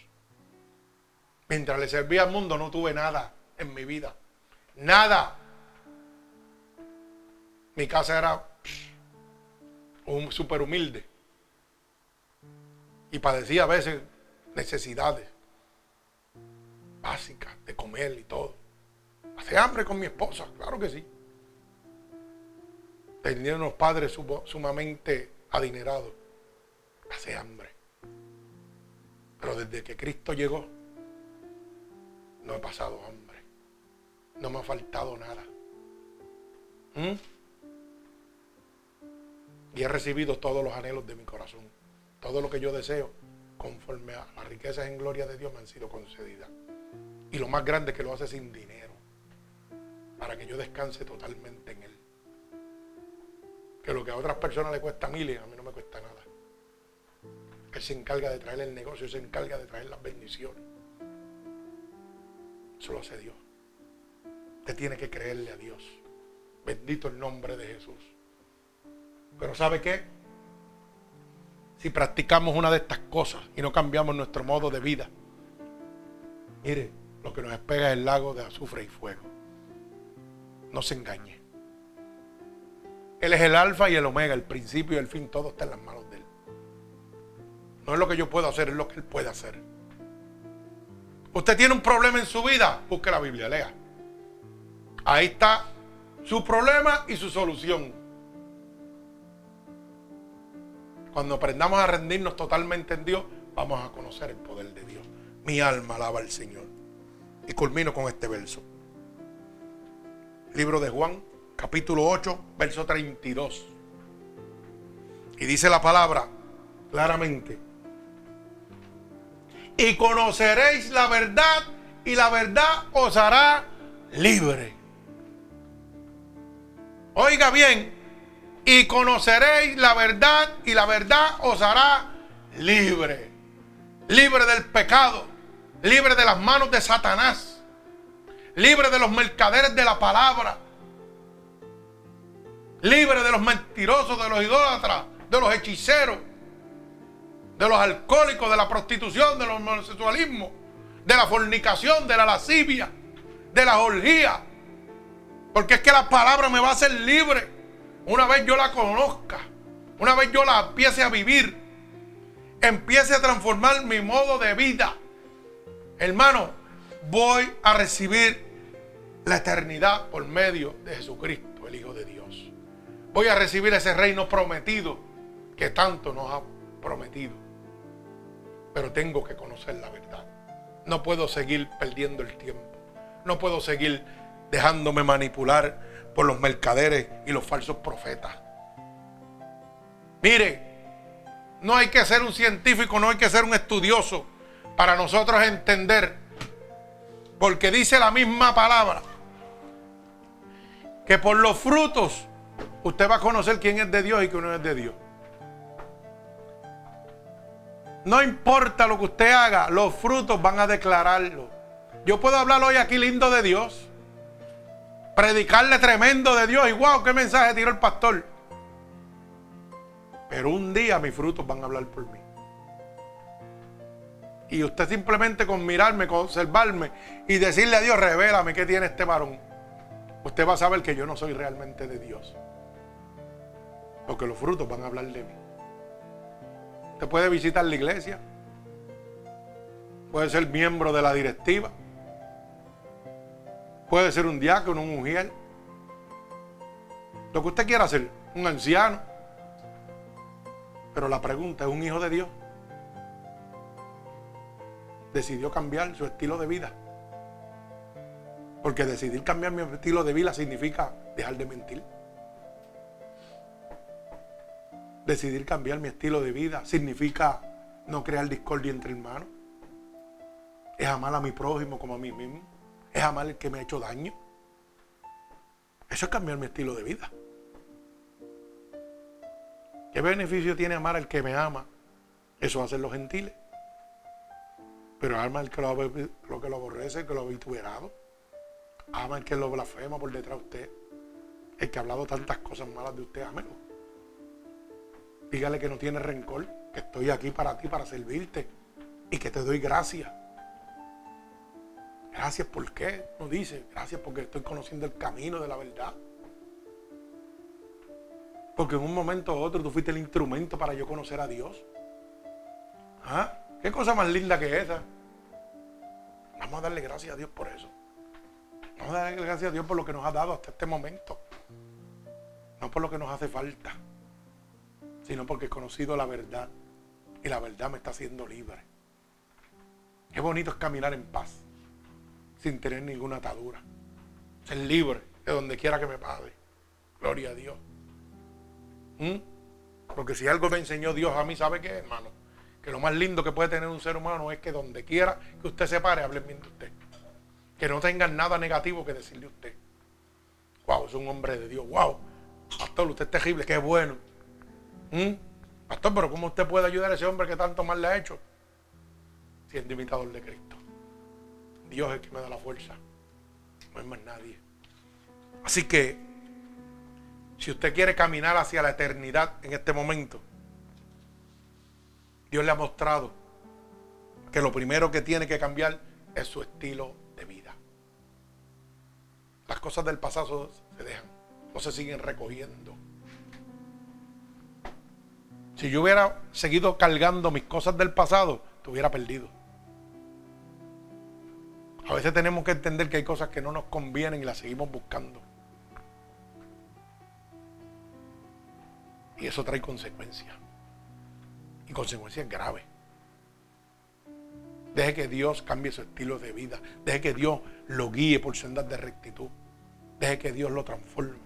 Mientras le servía al mundo no tuve nada en mi vida. Nada. Mi casa era un súper humilde. Y padecía a veces necesidades básicas de comer y todo. Hace hambre con mi esposa, claro que sí tenían unos padres sumamente adinerados. Hace hambre. Pero desde que Cristo llegó, no he pasado hambre. No me ha faltado nada. ¿Mm? Y he recibido todos los anhelos de mi corazón. Todo lo que yo deseo, conforme a las riquezas en gloria de Dios, me han sido concedidas. Y lo más grande es que lo hace sin dinero. Para que yo descanse totalmente en que lo que a otras personas le cuesta miles, a mí no me cuesta nada. Él se encarga de traer el negocio, se encarga de traer las bendiciones. Eso lo hace Dios. Usted tiene que creerle a Dios. Bendito el nombre de Jesús. Pero ¿sabe qué? Si practicamos una de estas cosas y no cambiamos nuestro modo de vida, mire, lo que nos espera es el lago de azufre y fuego. No se engañe. Él es el alfa y el omega, el principio y el fin, todo está en las manos de Él. No es lo que yo puedo hacer, es lo que Él puede hacer. Usted tiene un problema en su vida, busque la Biblia, lea. Ahí está su problema y su solución. Cuando aprendamos a rendirnos totalmente en Dios, vamos a conocer el poder de Dios. Mi alma alaba al Señor. Y culmino con este verso. Libro de Juan, capítulo 8, verso 32. Y dice la palabra claramente. Y conoceréis la verdad y la verdad os hará libre. Oiga bien, y conoceréis la verdad y la verdad os hará libre. Libre del pecado, libre de las manos de Satanás, libre de los mercaderes de la palabra, libre de los mentirosos, de los idólatras, de los hechiceros, de los alcohólicos, de la prostitución, de los homosexualismos, de la fornicación, de la lascivia, de la orgía. Porque es que la palabra me va a hacer libre una vez yo la conozca, una vez yo la empiece a vivir, empiece a transformar mi modo de vida. Hermano, voy a recibir la eternidad por medio de Jesucristo, el Hijo de Dios. Voy a recibir ese reino prometido que tanto nos ha prometido. Pero tengo que conocer la verdad. No puedo seguir perdiendo el tiempo. No puedo seguir dejándome manipular por los mercaderes y los falsos profetas. Mire, no hay que ser un científico, no hay que ser un estudioso para nosotros entender, porque dice la misma palabra, que por los frutos usted va a conocer quién es de Dios y quién no es de Dios. No importa lo que usted haga, los frutos van a declararlo. Yo puedo hablar hoy aquí lindo de Dios, predicarle tremendo de Dios y wow, qué mensaje tiró el pastor. Pero un día mis frutos van a hablar por mí. Y usted simplemente con mirarme, con observarme y decirle a Dios, revélame qué tiene este varón. Usted va a saber que yo no soy realmente de Dios. Porque los frutos van a hablar de mí. Usted puede visitar la iglesia. Puede ser miembro de la directiva. Puede ser un diácono, un mujer. Lo que usted quiera hacer. Un anciano. Pero la pregunta, ¿es un hijo de Dios? Decidió cambiar su estilo de vida. Porque decidir cambiar mi estilo de vida significa dejar de mentir. Decidir cambiar mi estilo de vida significa no crear discordia entre hermanos. Es amar a mi prójimo como a mí mismo. Es amar el que me ha hecho daño. Eso es cambiar mi estilo de vida. ¿Qué beneficio tiene amar al que me ama? Eso hacen los gentiles. Pero ama al que lo, lo que lo aborrece, el que lo ha vituperado. Ama al que lo blasfema por detrás de usted. El que ha hablado tantas cosas malas de usted, ámelo. Dígale que no tiene rencor, que estoy aquí para ti, para servirte y que te doy gracias. Gracias por qué, no dice. Gracias porque estoy conociendo el camino de la verdad. Porque en un momento u otro tú fuiste el instrumento para yo conocer a Dios. ¿Ah? ¿Qué cosa más linda que esa? Vamos a darle gracias a Dios por eso. Vamos a darle gracias a Dios por lo que nos ha dado hasta este momento. No por lo que nos hace falta, sino porque he conocido la verdad. Y la verdad me está haciendo libre. Qué bonito es caminar en paz, sin tener ninguna atadura. Ser libre de donde quiera que me pague. Gloria a Dios. ¿Mm? Porque si algo me enseñó Dios a mí, ¿sabe qué, hermano? Que lo más lindo que puede tener un ser humano es que donde quiera que usted se pare, hablen bien de usted. Que no tengan nada negativo que decirle a usted. Wow, es un hombre de Dios. Wow, pastor, usted es terrible, qué bueno. ¿Mm? Pastor, pero ¿cómo usted puede ayudar a ese hombre que tanto mal le ha hecho? Siendo imitador de Cristo. Dios es el que me da la fuerza. No hay más nadie. Así que si usted quiere caminar hacia la eternidad en este momento, Dios le ha mostrado que lo primero que tiene que cambiar es su estilo de Las cosas del pasado se dejan, no se siguen recogiendo. Si yo hubiera seguido cargando mis cosas del pasado, te hubiera perdido. A veces tenemos que entender que hay cosas que no nos convienen y las seguimos buscando. Y eso trae consecuencias. Y consecuencias graves. Deje que Dios cambie su estilo de vida. Deje que Dios lo guíe por sendas de rectitud. Deje que Dios lo transforme.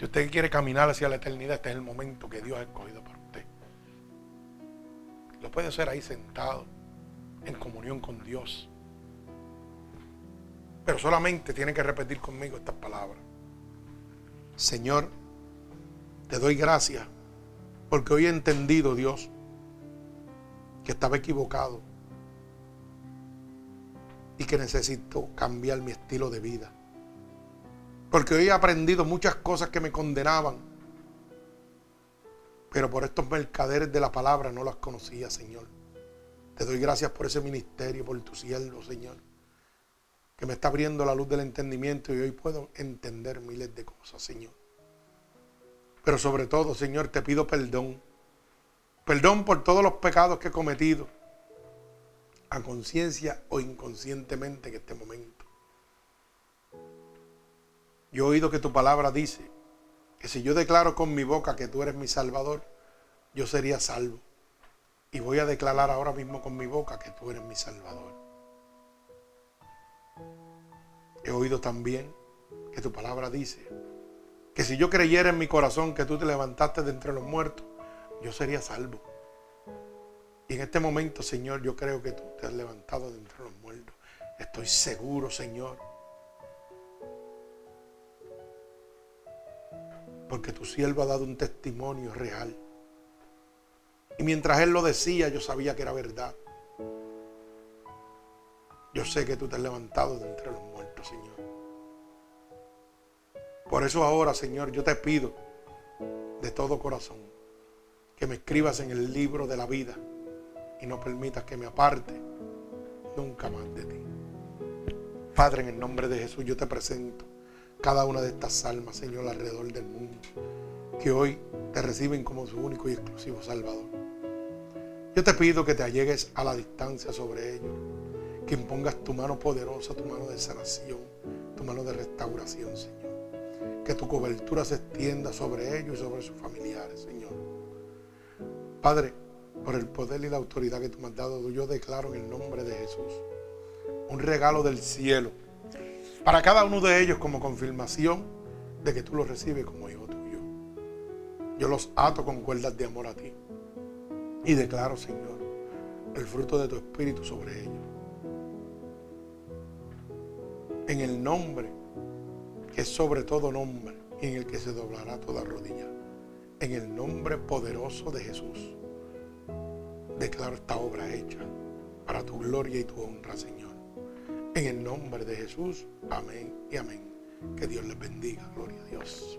Si usted quiere caminar hacia la eternidad, este es el momento que Dios ha escogido para usted. Lo puede hacer ahí sentado, en comunión con Dios. Pero solamente tiene que repetir conmigo estas palabras. Señor, te doy gracias porque hoy he entendido, Dios, que estaba equivocado y que necesito cambiar mi estilo de vida. Porque hoy he aprendido muchas cosas que me condenaban. Pero por estos mercaderes de la palabra no las conocía, Señor. Te doy gracias por ese ministerio, por tu siervo, Señor. Que me está abriendo la luz del entendimiento y hoy puedo entender miles de cosas, Señor. Pero sobre todo, Señor, te pido perdón. Perdón por todos los pecados que he cometido. A conciencia o inconscientemente en este momento. Yo he oído que tu palabra dice que si yo declaro con mi boca que tú eres mi Salvador, yo sería salvo. Y voy a declarar ahora mismo con mi boca que tú eres mi Salvador. He oído también que tu palabra dice que si yo creyera en mi corazón que tú te levantaste de entre los muertos, yo sería salvo. Y en este momento, Señor, yo creo que tú te has levantado de entre los muertos. Estoy seguro, Señor, porque tu siervo ha dado un testimonio real. Y mientras él lo decía, yo sabía que era verdad. Yo sé que tú te has levantado de entre los muertos, Señor. Por eso ahora, Señor, yo te pido de todo corazón que me escribas en el libro de la vida y no permitas que me aparte nunca más de ti. Padre, en el nombre de Jesús yo te presento cada una de estas almas, Señor, alrededor del mundo, que hoy te reciben como su único y exclusivo Salvador. Yo te pido que te allegues a la distancia sobre ellos, que impongas tu mano poderosa, tu mano de sanación, tu mano de restauración, Señor. Que tu cobertura se extienda sobre ellos y sobre sus familiares, Señor. Padre, por el poder y la autoridad que tú me has dado, yo declaro en el nombre de Jesús un regalo del cielo para cada uno de ellos como confirmación de que tú los recibes como hijo tuyo. Yo los ato con cuerdas de amor a ti y declaro, Señor, el fruto de tu espíritu sobre ellos. En el nombre que es sobre todo nombre y en el que se doblará toda rodilla. En el nombre poderoso de Jesús. Declaro esta obra hecha para tu gloria y tu honra, Señor. En el nombre de Jesús, amén y amén. Que Dios les bendiga, gloria a Dios.